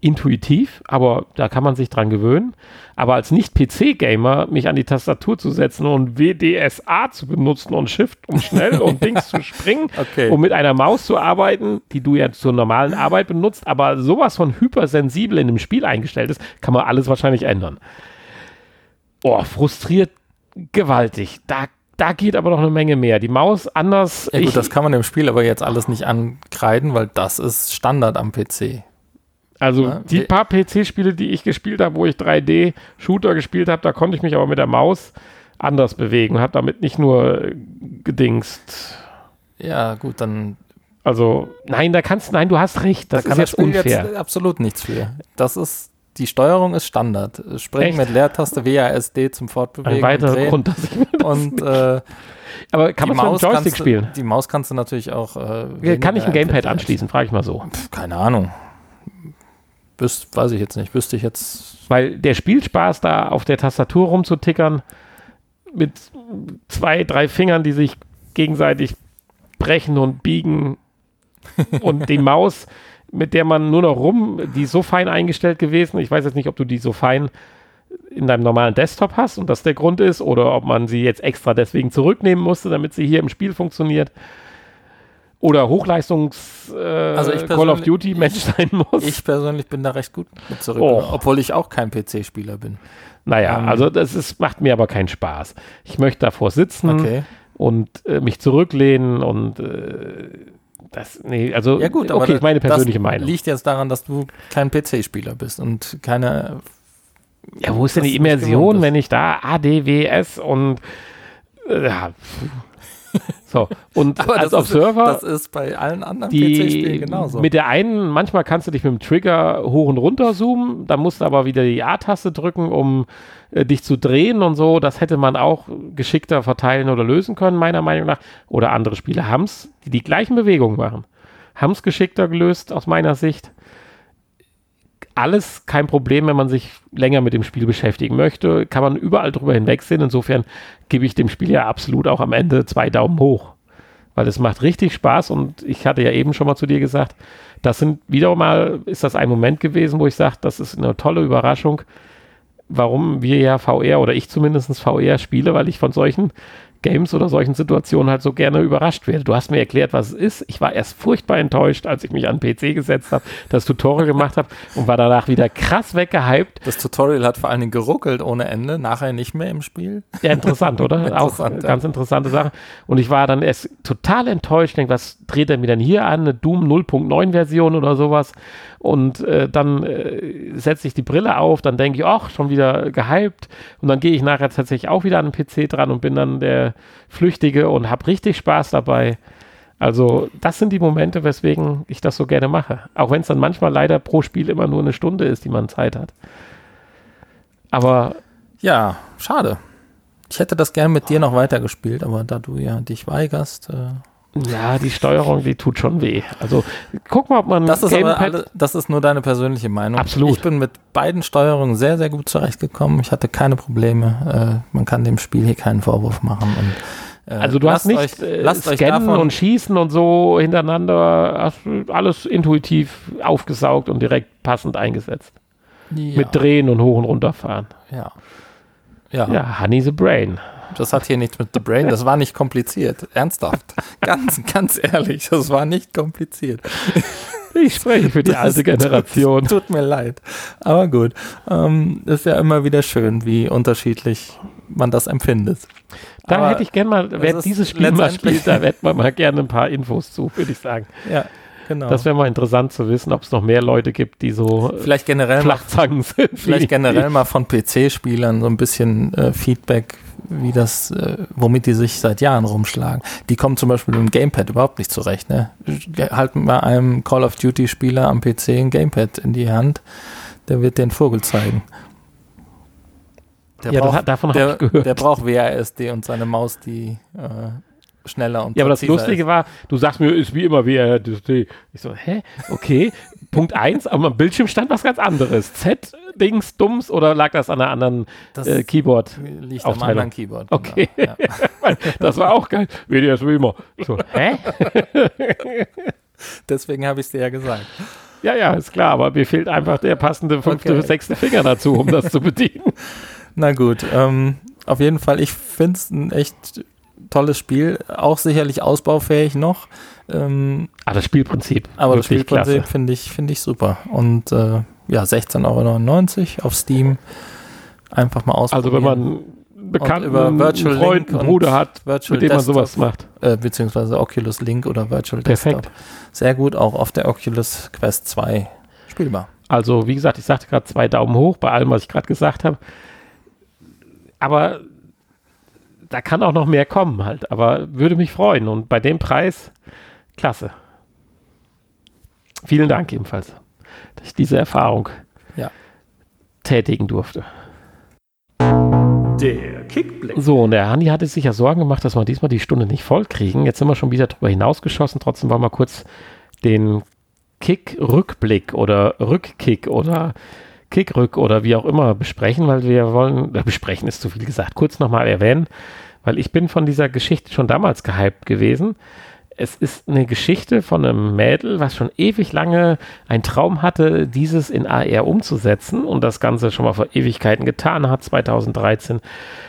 intuitiv, aber da kann man sich dran gewöhnen. Aber als Nicht-PC-Gamer mich an die Tastatur zu setzen und WDSA zu benutzen und Shift, um schnell und Dings zu springen, Okay. um mit einer Maus zu arbeiten, die du ja zur normalen Arbeit benutzt, aber sowas von hypersensibel in dem Spiel eingestellt ist, kann man alles wahrscheinlich ändern. Oh, frustriert gewaltig. Da da geht aber noch eine Menge mehr. Die Maus anders. Ja gut, das kann man im Spiel aber jetzt alles nicht ankreiden, weil das ist Standard am PC. Also Ja, die wir- paar PC-Spiele, die ich gespielt habe, wo ich 3D-Shooter gespielt habe, da konnte ich mich aber mit der Maus anders bewegen und habe damit nicht nur äh, gedingst. Ja gut, dann Also, nein, da kannst nein, du hast recht. Das da ist das jetzt Spiel unfair. jetzt absolut nichts für. Das ist die Steuerung ist Standard. Springen Echt? mit Leertaste WASD zum Fortbewegen Ein weiterer und drehen. Grund, dass ich Und äh, Aber kann die man es mit dem Joystick kannst spielen? Die Maus kannst du natürlich auch. Äh, Kann ich ein Gamepad anschließen? Frage ich mal so. Pff, Keine Ahnung. Wüs weiß ich jetzt nicht. Wüsste ich jetzt. Weil der Spielspaß da auf der Tastatur rumzutickern mit zwei, drei Fingern, die sich gegenseitig brechen und biegen und die Maus, mit der man nur noch rum, die ist so fein eingestellt gewesen. Ich weiß jetzt nicht, ob du die so fein in deinem normalen Desktop hast und das der Grund ist oder ob man sie jetzt extra deswegen zurücknehmen musste, damit sie hier im Spiel funktioniert. Oder Hochleistungs äh, Also Call of Duty Mensch sein muss. Ich persönlich bin da recht gut mit zurück, Oh. obwohl ich auch kein PC-Spieler bin. Naja, Ähm. also das ist, macht mir aber keinen Spaß. Ich möchte davor sitzen Okay. und äh, mich zurücklehnen und äh, das, nee, also Ja gut, aber okay, das, meine persönliche das Meinung. liegt jetzt daran, dass du kein PC-Spieler bist und keine. Ja, wo ist denn die Immersion, wenn ich da ADWS und äh, ja, so und Aber als das ist- Observer Das ist bei allen anderen PC-Spielen genauso. mit der einen, manchmal kannst du dich mit dem Trigger hoch und runter zoomen, dann musst du aber wieder die A-Taste drücken, um äh, dich zu drehen und so. Das hätte man auch geschickter verteilen oder lösen können, meiner Meinung nach. Oder andere Spiele haben es, die die gleichen Bewegungen machen. Haben es geschickter gelöst, aus meiner Sicht. Alles kein Problem, wenn man sich länger mit dem Spiel beschäftigen möchte, kann man überall drüber hinwegsehen. Insofern gebe ich dem Spiel ja absolut auch am Ende zwei Daumen hoch weil es macht richtig Spaß und ich hatte ja eben schon mal zu dir gesagt, das sind wieder mal, ist das ein Moment gewesen, wo ich sage, das ist eine tolle Überraschung, warum wir ja VR oder ich zumindest VR spiele, weil ich von solchen Games oder solchen Situationen halt so gerne überrascht werde. Du hast mir erklärt, was es ist. Ich war erst furchtbar enttäuscht, als ich mich an den PC gesetzt habe, das Tutorial gemacht habe und war danach wieder krass weggehypt. das Tutorial hat vor allen Dingen geruckelt ohne Ende, nachher nicht mehr im Spiel. Ja, interessant, oder? Interessant, Auch ja. ganz interessante Sache. Und ich war dann erst total enttäuscht, denk, was dreht er mir denn hier an? Eine Doom 0.9 Version oder sowas. Und äh, dann äh, setze ich die Brille auf, dann denke ich, ach, schon wieder gehypt. Und dann gehe ich nachher tatsächlich auch wieder an den PC dran und bin dann der Flüchtige und habe richtig Spaß dabei. Also, das sind die Momente, weswegen ich das so gerne mache. Auch wenn es dann manchmal leider pro Spiel immer nur eine Stunde ist, die man Zeit hat. Aber Ja, schade. Ich hätte das gern mit dir noch weitergespielt, aber da du ja dich weigerst. Äh, Ja, die Steuerung, die tut schon weh. Also guck mal, ob man das ist aber Gamepad- alle, das ist nur deine persönliche Meinung. Absolut. Ich bin mit beiden Steuerungen sehr, sehr gut zurechtgekommen. Ich hatte keine Probleme. Äh, man kann dem Spiel hier keinen Vorwurf machen. Und, äh, also du hast nicht euch, äh, lasst euch scannen und schießen und so hintereinander, hast alles intuitiv aufgesaugt und direkt passend eingesetzt. ja, Mit Drehen und hoch und runter fahren. ja. Ja, Ja, Honey the Brain. Das hat hier nichts mit The Brain. Das war nicht kompliziert. Ernsthaft. Ganz, ganz ehrlich, das war nicht kompliziert. Ich spreche für die Das alte Generation. Tut, tut mir leid. Aber gut. Ähm, ist ja immer wieder schön, wie unterschiedlich man das empfindet. Da Aber hätte ich gerne mal, wer dieses Spiel mal spielt, da hätte man mal gerne ein paar Infos zu, würde ich sagen. Ja, genau. Das wäre mal interessant zu wissen, ob es noch mehr Leute gibt, die so äh, vielleicht generell mal, Flachzangen sind. vielleicht generell mal von PC-Spielern so ein bisschen äh, Feedback, wie das, äh, womit die sich seit Jahren rumschlagen. Die kommen zum Beispiel mit dem Gamepad überhaupt nicht zurecht. Ne? Halten mal einem Call of Duty-Spieler am PC ein Gamepad in die Hand, der wird den Vogel zeigen. Der Ja, das braucht, hat, davon habe der, ich gehört. der braucht WASD und seine Maus, die äh, schneller und Ja, aber das Lustige war, du sagst mir, ist wie immer WRDD. Ich so, hä? Okay. Punkt eins, aber am Bildschirm stand was ganz anderes. Z, Dings, Dumms oder lag das an einer anderen. Das äh, Keyboard? liegt am anderen Keyboard. Okay. Genau. Ja. Das war auch geil. WDS wie immer. So, hä? Deswegen habe ich es dir ja gesagt. Ja, ja, ist klar, aber mir fehlt einfach der passende fünfte, Okay. sechste Finger dazu, um das zu bedienen. Na gut, ähm, auf jeden Fall, ich finde es ein echt tolles Spiel, auch sicherlich ausbaufähig noch, ähm, Ah, das Spielprinzip. aber das Spielprinzip finde ich, finde ich super. Und äh, ja, 16,99 Euro auf Steam. Einfach mal Also ausprobieren. wenn man Bekannten, über Virtual Freund, Link Bruder hat, Virtual mit dem man Desktop. sowas macht. äh, beziehungsweise Oculus Link oder Virtual Perfekt. Desktop. Sehr gut, auch auf der Oculus Quest 2 spielbar. Also, wie gesagt, ich sagte gerade zwei Daumen hoch bei allem, was ich gerade gesagt habe. Aber da kann auch noch mehr kommen halt. Aber würde mich freuen. Und bei dem Preis, klasse. Vielen Dank ebenfalls, dass ich diese Erfahrung Ja. tätigen durfte. Der Kickblick. So, und der Hanni hatte sich ja Sorgen gemacht, dass wir diesmal die Stunde nicht voll kriegen. Jetzt sind wir schon wieder drüber hinausgeschossen. Trotzdem wollen wir kurz den Kick-Rückblick oder Rückkick oder Kick-Rück oder wie auch immer besprechen, weil wir wollen, äh, besprechen ist zu viel gesagt, kurz nochmal erwähnen, weil ich bin von dieser Geschichte schon damals gehypt gewesen. Es ist eine Geschichte von einem Mädel, was schon ewig lange einen Traum hatte, dieses in AR umzusetzen und das Ganze schon mal vor Ewigkeiten getan hat, 2013.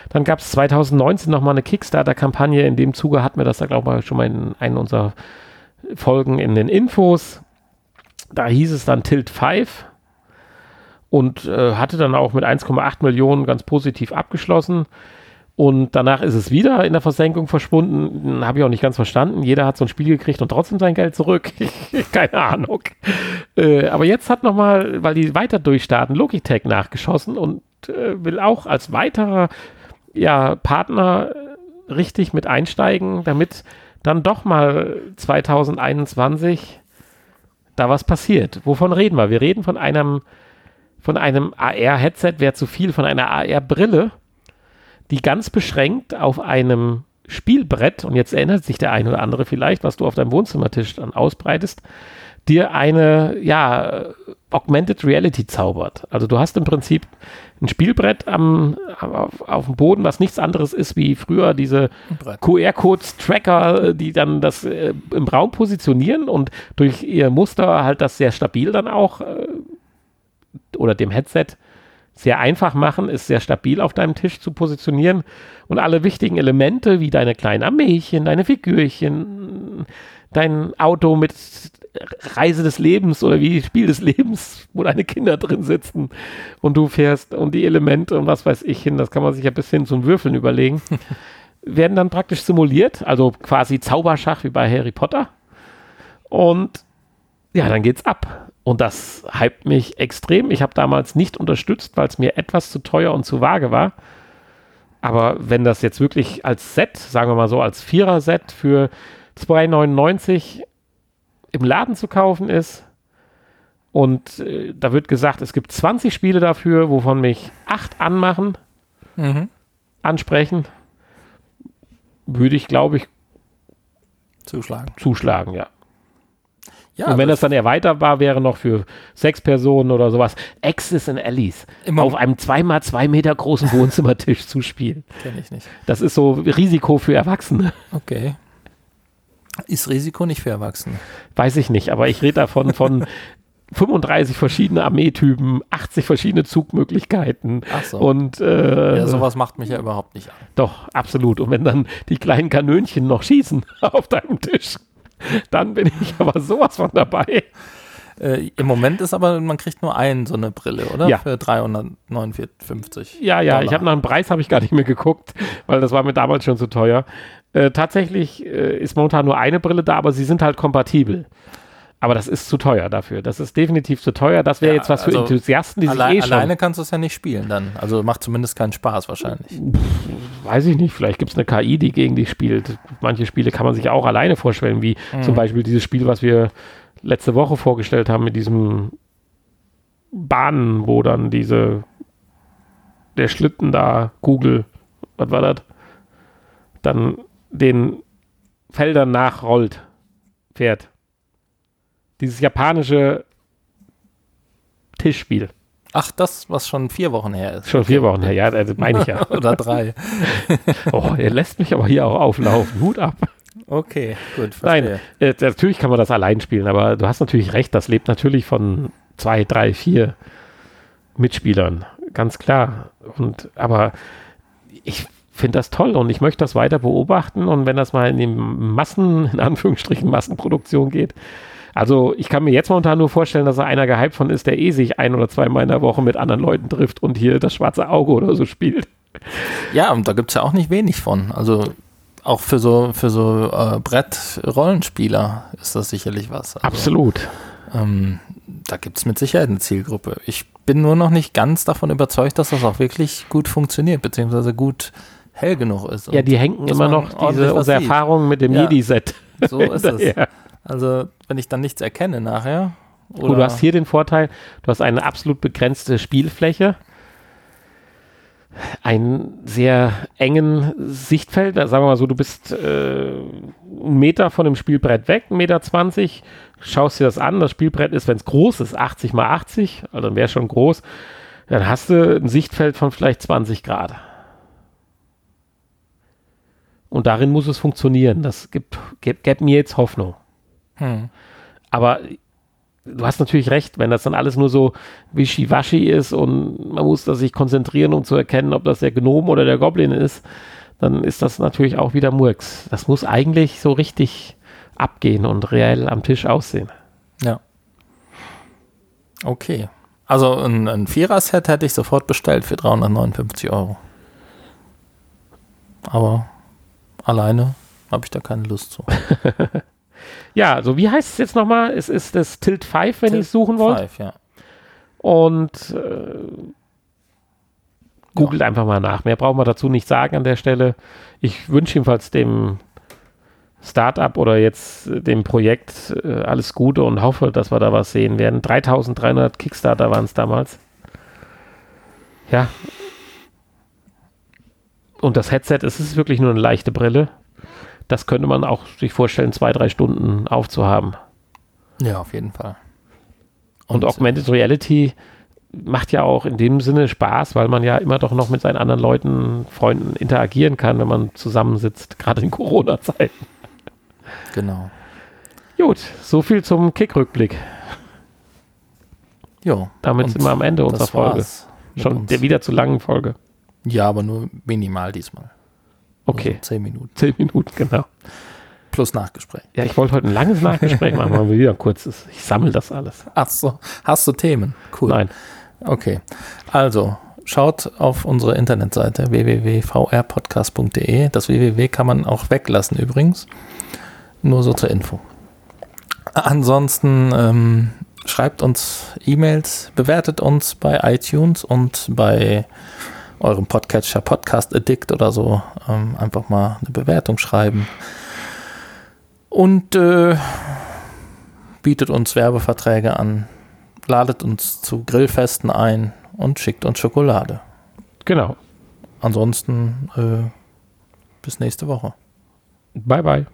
Dann gab es 2019 nochmal eine Kickstarter-Kampagne. In dem Zuge hatten wir das da, glaube ich, schon mal in einer unserer Folgen in den Infos. Da hieß es dann Tilt 5 und äh, hatte dann auch mit 1,8 Millionen ganz positiv abgeschlossen. Und danach ist es wieder in der Versenkung verschwunden. Habe ich auch nicht ganz verstanden. Jeder hat so ein Spiel gekriegt und trotzdem sein Geld zurück. Keine Ahnung. Äh, aber jetzt hat nochmal, weil die weiter durchstarten, Logitech nachgeschossen und äh, will auch als weiterer ja, Partner richtig mit einsteigen, damit dann doch mal 2021 da was passiert. Wovon reden wir? Wir reden von einem, von einem AR-Headset, wäre zu viel, von einer AR-Brille, die ganz beschränkt auf einem Spielbrett, und jetzt erinnert sich der ein oder andere vielleicht, was du auf deinem Wohnzimmertisch dann ausbreitest, dir eine, ja, Augmented Reality zaubert. Also du hast im Prinzip ein Spielbrett am, auf, auf dem Boden, was nichts anderes ist wie früher diese. QR-Codes-Tracker, die dann das äh, im Raum positionieren und durch ihr Muster halt das sehr stabil dann auch äh, oder dem Headset sehr einfach machen, ist sehr stabil auf deinem Tisch zu positionieren und alle wichtigen Elemente wie deine kleinen Armeechen, deine Figürchen, dein Auto mit Reise des Lebens oder wie Spiel des Lebens, wo deine Kinder drin sitzen und du fährst und die Elemente und was weiß ich hin, das kann man sich ja bis hin zum Würfeln überlegen, werden dann praktisch simuliert, also quasi Zauberschach wie bei Harry Potter. Und ja, dann geht's ab. Und das hypt mich extrem. Ich habe damals nicht unterstützt, weil es mir etwas zu teuer und zu vage war. Aber wenn das jetzt wirklich als Set, sagen wir mal so, als Vierer-Set für 2,99 im Laden zu kaufen ist und äh, da wird gesagt, es gibt 20 Spiele dafür, wovon mich acht anmachen, Mhm. ansprechen, würde ich, glaube ich, Zuschlagen. zuschlagen, ja. Ja, und wenn das dann erweiterbar wäre noch für sechs Personen oder sowas, Axis and Allies Immer- auf einem zweimal zwei Meter großen Wohnzimmertisch zu spielen. kenne ich nicht. Das ist so Risiko für Erwachsene. Okay. Ist Risiko nicht für Erwachsene? Weiß ich nicht, aber ich rede davon von 35 verschiedene Armeetypen, 80 verschiedene Zugmöglichkeiten Ach so. und äh, ja, sowas macht mich ja überhaupt nicht an. doch, absolut. Und wenn dann die kleinen Kanönchen noch schießen auf deinem Tisch, dann bin ich aber sowas von dabei. Äh, Im Moment ist aber, man kriegt nur einen so eine Brille, oder? Ja. Für 359. Ja, ja, ich Dollar. habe nach dem Preis habe ich gar nicht mehr geguckt, weil das war mir damals schon zu teuer. Äh, tatsächlich äh, ist momentan nur eine Brille da, aber sie sind halt kompatibel. Aber das ist zu teuer dafür. Das ist definitiv zu teuer. Das wäre Ja, jetzt was für also Enthusiasten, die sich eh schon, alleine kannst du es ja nicht spielen dann. Also macht zumindest keinen Spaß wahrscheinlich. weiß ich nicht, vielleicht gibt es eine KI, die gegen dich spielt. Manche Spiele kann man sich auch alleine vorstellen, wie Mhm. zum Beispiel dieses Spiel, was wir letzte Woche vorgestellt haben mit diesem Bahnen, wo dann diese der Schlitten da, Google, was war das? Dann den Feldern nachrollt, fährt. Dieses japanische Tischspiel. Ach, das, was schon vier Wochen her ist. Schon vier Wochen her, ja, das meine ich ja. Oder drei. Oh, er lässt mich aber hier auch auflaufen. Hut ab. Okay, gut, Nein, äh, natürlich kann man das allein spielen, aber du hast natürlich recht, das lebt natürlich von zwei, drei, vier Mitspielern. Ganz klar. Und aber ich finde das toll und ich möchte das weiter beobachten und wenn das mal in die Massen, in Anführungsstrichen Massenproduktion geht. Also ich kann mir jetzt momentan nur vorstellen, dass da einer gehypt von ist, der eh sich ein oder zweimal in der Woche mit anderen Leuten trifft und hier das schwarze Auge oder so spielt. Ja, und da gibt es ja auch nicht wenig von. Also auch für so, für so äh, Brett-Rollenspieler ist das sicherlich was. Also, Absolut. Ähm, da gibt es mit Sicherheit eine Zielgruppe. Ich bin nur noch nicht ganz davon überzeugt, dass das auch wirklich gut funktioniert, beziehungsweise gut hell genug ist. Ja, die hängen immer noch diese unsere. Erfahrungen mit dem Ja. MIDI-Set. So ist es. Ja. Also, wenn ich dann nichts erkenne nachher. Gut, du hast hier den Vorteil, du hast eine absolut begrenzte Spielfläche, einen sehr engen Sichtfeld. Sagen wir mal so, du bist äh, einen Meter von dem Spielbrett weg, 1,20 Meter, 20, schaust dir das an. Das Spielbrett ist, wenn es groß ist, 80 mal 80, also dann wäre schon groß. Dann hast du ein Sichtfeld von vielleicht 20 Grad. Und darin muss es funktionieren. Das gibt, gibt, gibt mir jetzt Hoffnung. Hm. Aber du hast natürlich recht, wenn das dann alles nur so wischiwaschi ist und man muss da sich konzentrieren, um zu erkennen, ob das der Gnome oder der Goblin ist, dann ist das natürlich auch wieder Murks. Das muss eigentlich so richtig abgehen und reell am Tisch aussehen. Ja. Okay. Also ein, ein Vierer-Set hätte ich sofort bestellt für 359 Euro. Aber alleine habe ich da keine Lust zu. Ja, also wie heißt es jetzt nochmal? Es ist das Tilt 5, wenn ihr es suchen wollt. Five, ja. Und äh, googelt einfach mal nach. Mehr brauchen wir dazu nicht sagen an der Stelle. Ich wünsche jedenfalls dem Startup oder jetzt äh, dem Projekt äh, alles Gute und hoffe, dass wir da was sehen werden. 3300 Kickstarter waren es damals. Ja. Und das Headset, es ist wirklich nur eine leichte Brille. Das könnte man auch sich vorstellen, zwei, drei Stunden aufzuhaben. Ja, auf jeden Fall. Und, Augmented Reality macht ja auch in dem Sinne Spaß, weil man ja immer doch noch mit seinen anderen Leuten, Freunden interagieren kann, wenn man zusammensitzt, gerade in Corona-Zeiten. Genau. Gut, so viel zum Kick-Rückblick. Jo. Damit Und sind wir am Ende unserer Folge. Schon der wieder zu langen Folge. Ja, aber nur minimal diesmal. Okay, Also zehn Minuten. zehn Minuten, genau. Plus Nachgespräch. Ja, ich wollte heute ein langes Nachgespräch machen, aber wieder ein kurzes. Ich sammle das alles. Ach so. Hast du Themen? Cool. Nein. Okay. Also, schaut auf unsere Internetseite www.vrpodcast.de. Das www kann man auch weglassen übrigens. Nur so zur Info. Ansonsten ähm, schreibt uns E-Mails, bewertet uns bei iTunes und bei eurem Podcatcher Podcast Addict oder so. Ähm, einfach mal eine Bewertung schreiben. Und äh, bietet uns Werbeverträge an, ladet uns zu Grillfesten ein und schickt uns Schokolade. Genau. Ansonsten äh, bis nächste Woche. Bye, bye.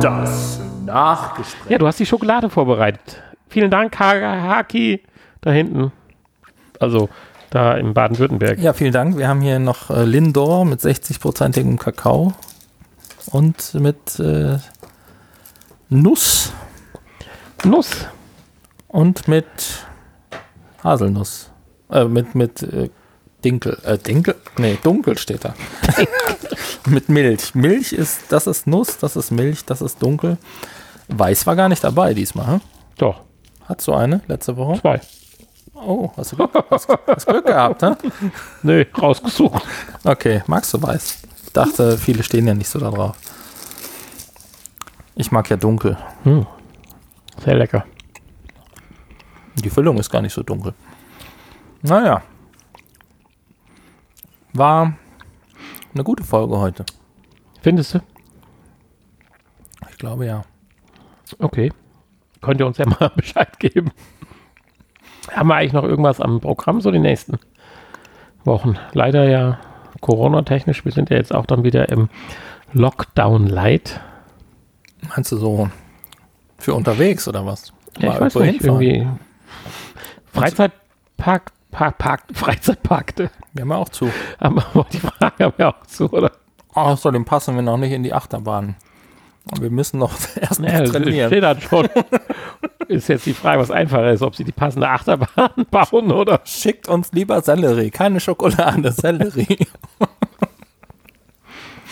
Das Nachgespräch. Ja, du hast die Schokolade vorbereitet. Vielen Dank, Ha- Haki, da hinten. Also, da in Baden-Württemberg. Ja, vielen Dank. Wir haben hier noch äh, Lindor mit 60-prozentigem Kakao und mit äh, Nuss Nuss. und mit Haselnuss. Äh, mit mit äh, Dinkel. Äh, Dinkel? Nee, dunkel steht da. mit Milch. Milch ist, das ist Nuss, das ist Milch, das ist dunkel. Weiß war gar nicht dabei diesmal. Hm? Doch, Hat so eine letzte Woche? zwei. Oh, hast du Glück, hast, hast Glück gehabt, ne? Nö, rausgesucht. Okay, magst du weiß? Dachte, viele stehen ja nicht so da drauf. Ich mag ja dunkel. Hm. Sehr lecker. Die Füllung ist gar nicht so dunkel. Naja. War eine gute Folge heute. Findest du? Ich glaube ja. Okay. Könnt ihr uns ja mal Bescheid geben. Haben wir eigentlich noch irgendwas am Programm so die nächsten Wochen? Leider ja Corona-technisch. Wir sind ja jetzt auch dann wieder im Lockdown Light. Meinst du so für unterwegs oder was? Ja, ich Mal weiß nicht, hinfahren? irgendwie Freizeitpark, Park, Park, Freizeitpark. Wir haben ja auch zu. Aber die Frage haben wir auch zu, oder? Außerdem passen wir noch nicht in die Achterbahn. Und wir müssen noch erst Ja, das trainieren. steht dann schon. ist jetzt die Frage, was einfacher ist, ob sie die passende Achterbahn bauen oder. Schickt uns lieber Sellerie, keine Schokolade, Sellerie.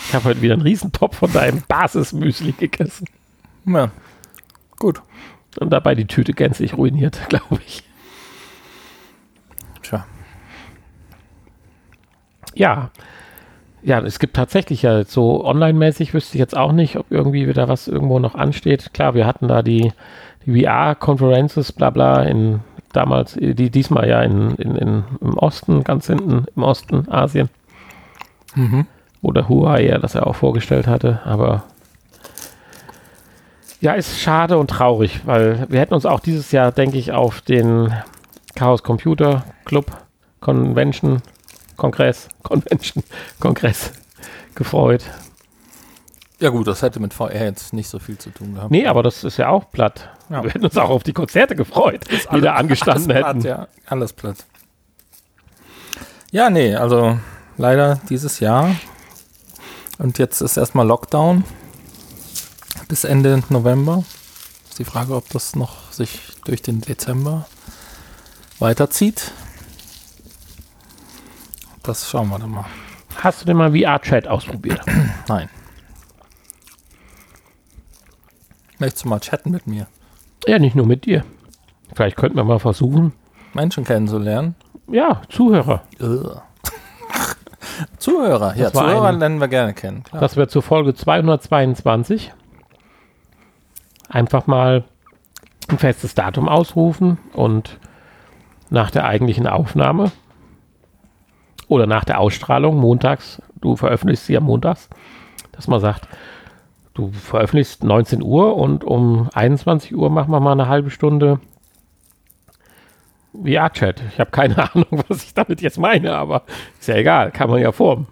Ich habe heute wieder einen Riesentopf von deinem Basismüsli gegessen. Ja. Gut. Und dabei die Tüte gänzlich ruiniert, glaube ich. Tja. Ja. Ja, es gibt tatsächlich ja so online-mäßig, wüsste ich jetzt auch nicht, ob irgendwie wieder was irgendwo noch ansteht. Klar, wir hatten da die, die VR-Conferences, bla bla, in damals, die diesmal ja in, in, in, im Osten, ganz hinten im Osten, Asien. Mhm. Oder Huawei ja das er auch vorgestellt hatte, aber ja, ist schade und traurig, weil wir hätten uns auch dieses Jahr, denke ich, auf den Chaos Computer Club Convention, Kongress, Convention, Kongress gefreut. Ja gut, das hätte mit VR jetzt nicht so viel zu tun gehabt. Nee, aber das ist ja auch platt. Ja. Wir hätten uns auch auf die Konzerte gefreut, die da angestanden alles hätten. Platt, ja, alles platt. Ja, nee, also leider dieses Jahr. Und jetzt ist erstmal Lockdown bis Ende November. Ist die Frage, ob das noch sich durch den Dezember weiterzieht. Das schauen wir dann mal. Hast du denn mal VR-Chat ausprobiert? Nein. Möchtest du mal chatten mit mir? ja, nicht nur mit dir. Vielleicht könnten wir mal versuchen. Menschen kennenzulernen? Ja, Zuhörer. Zuhörer, ja, Zuhörer ein- lernen wir gerne kennen. Klar. Das wird zur Folge 222. Einfach mal ein festes Datum ausrufen und nach der eigentlichen Aufnahme oder nach der Ausstrahlung montags, du veröffentlichst sie ja montags, dass man sagt, du veröffentlichst 19 Uhr und um 21 Uhr machen wir mal eine halbe Stunde VR-Chat. Ich habe keine Ahnung, was ich damit jetzt meine, aber ist ja egal, kann man ja formen.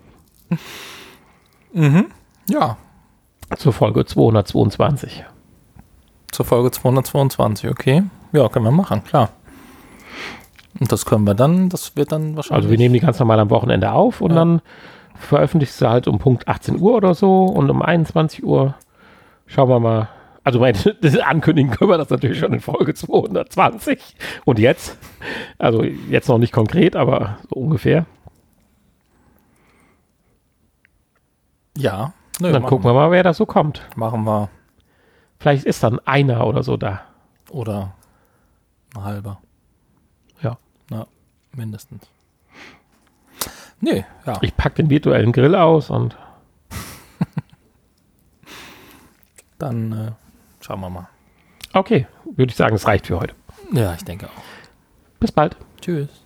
Ja, Zur Folge 222. zur Folge 222, okay. Ja, können wir machen, klar. Und das können wir dann, das wird dann wahrscheinlich. Also wir nehmen die ganz normal am Wochenende auf und Ja. dann veröffentlichst du halt um Punkt 18 Uhr oder so und um 21 Uhr schauen wir mal. Also mein, das ankündigen können wir das natürlich schon in Folge 220. Und jetzt? Also jetzt noch nicht konkret, aber so ungefähr. Ja, nö, dann gucken wir mal, wer da so kommt. machen wir. Vielleicht ist dann einer oder so da. Oder ein halber. Mindestens. Nee, ja. Ich pack den virtuellen Grill aus und Dann äh, schauen wir mal. okay, würde ich sagen, es reicht für heute. Ja, ich denke auch. Bis bald. Tschüss.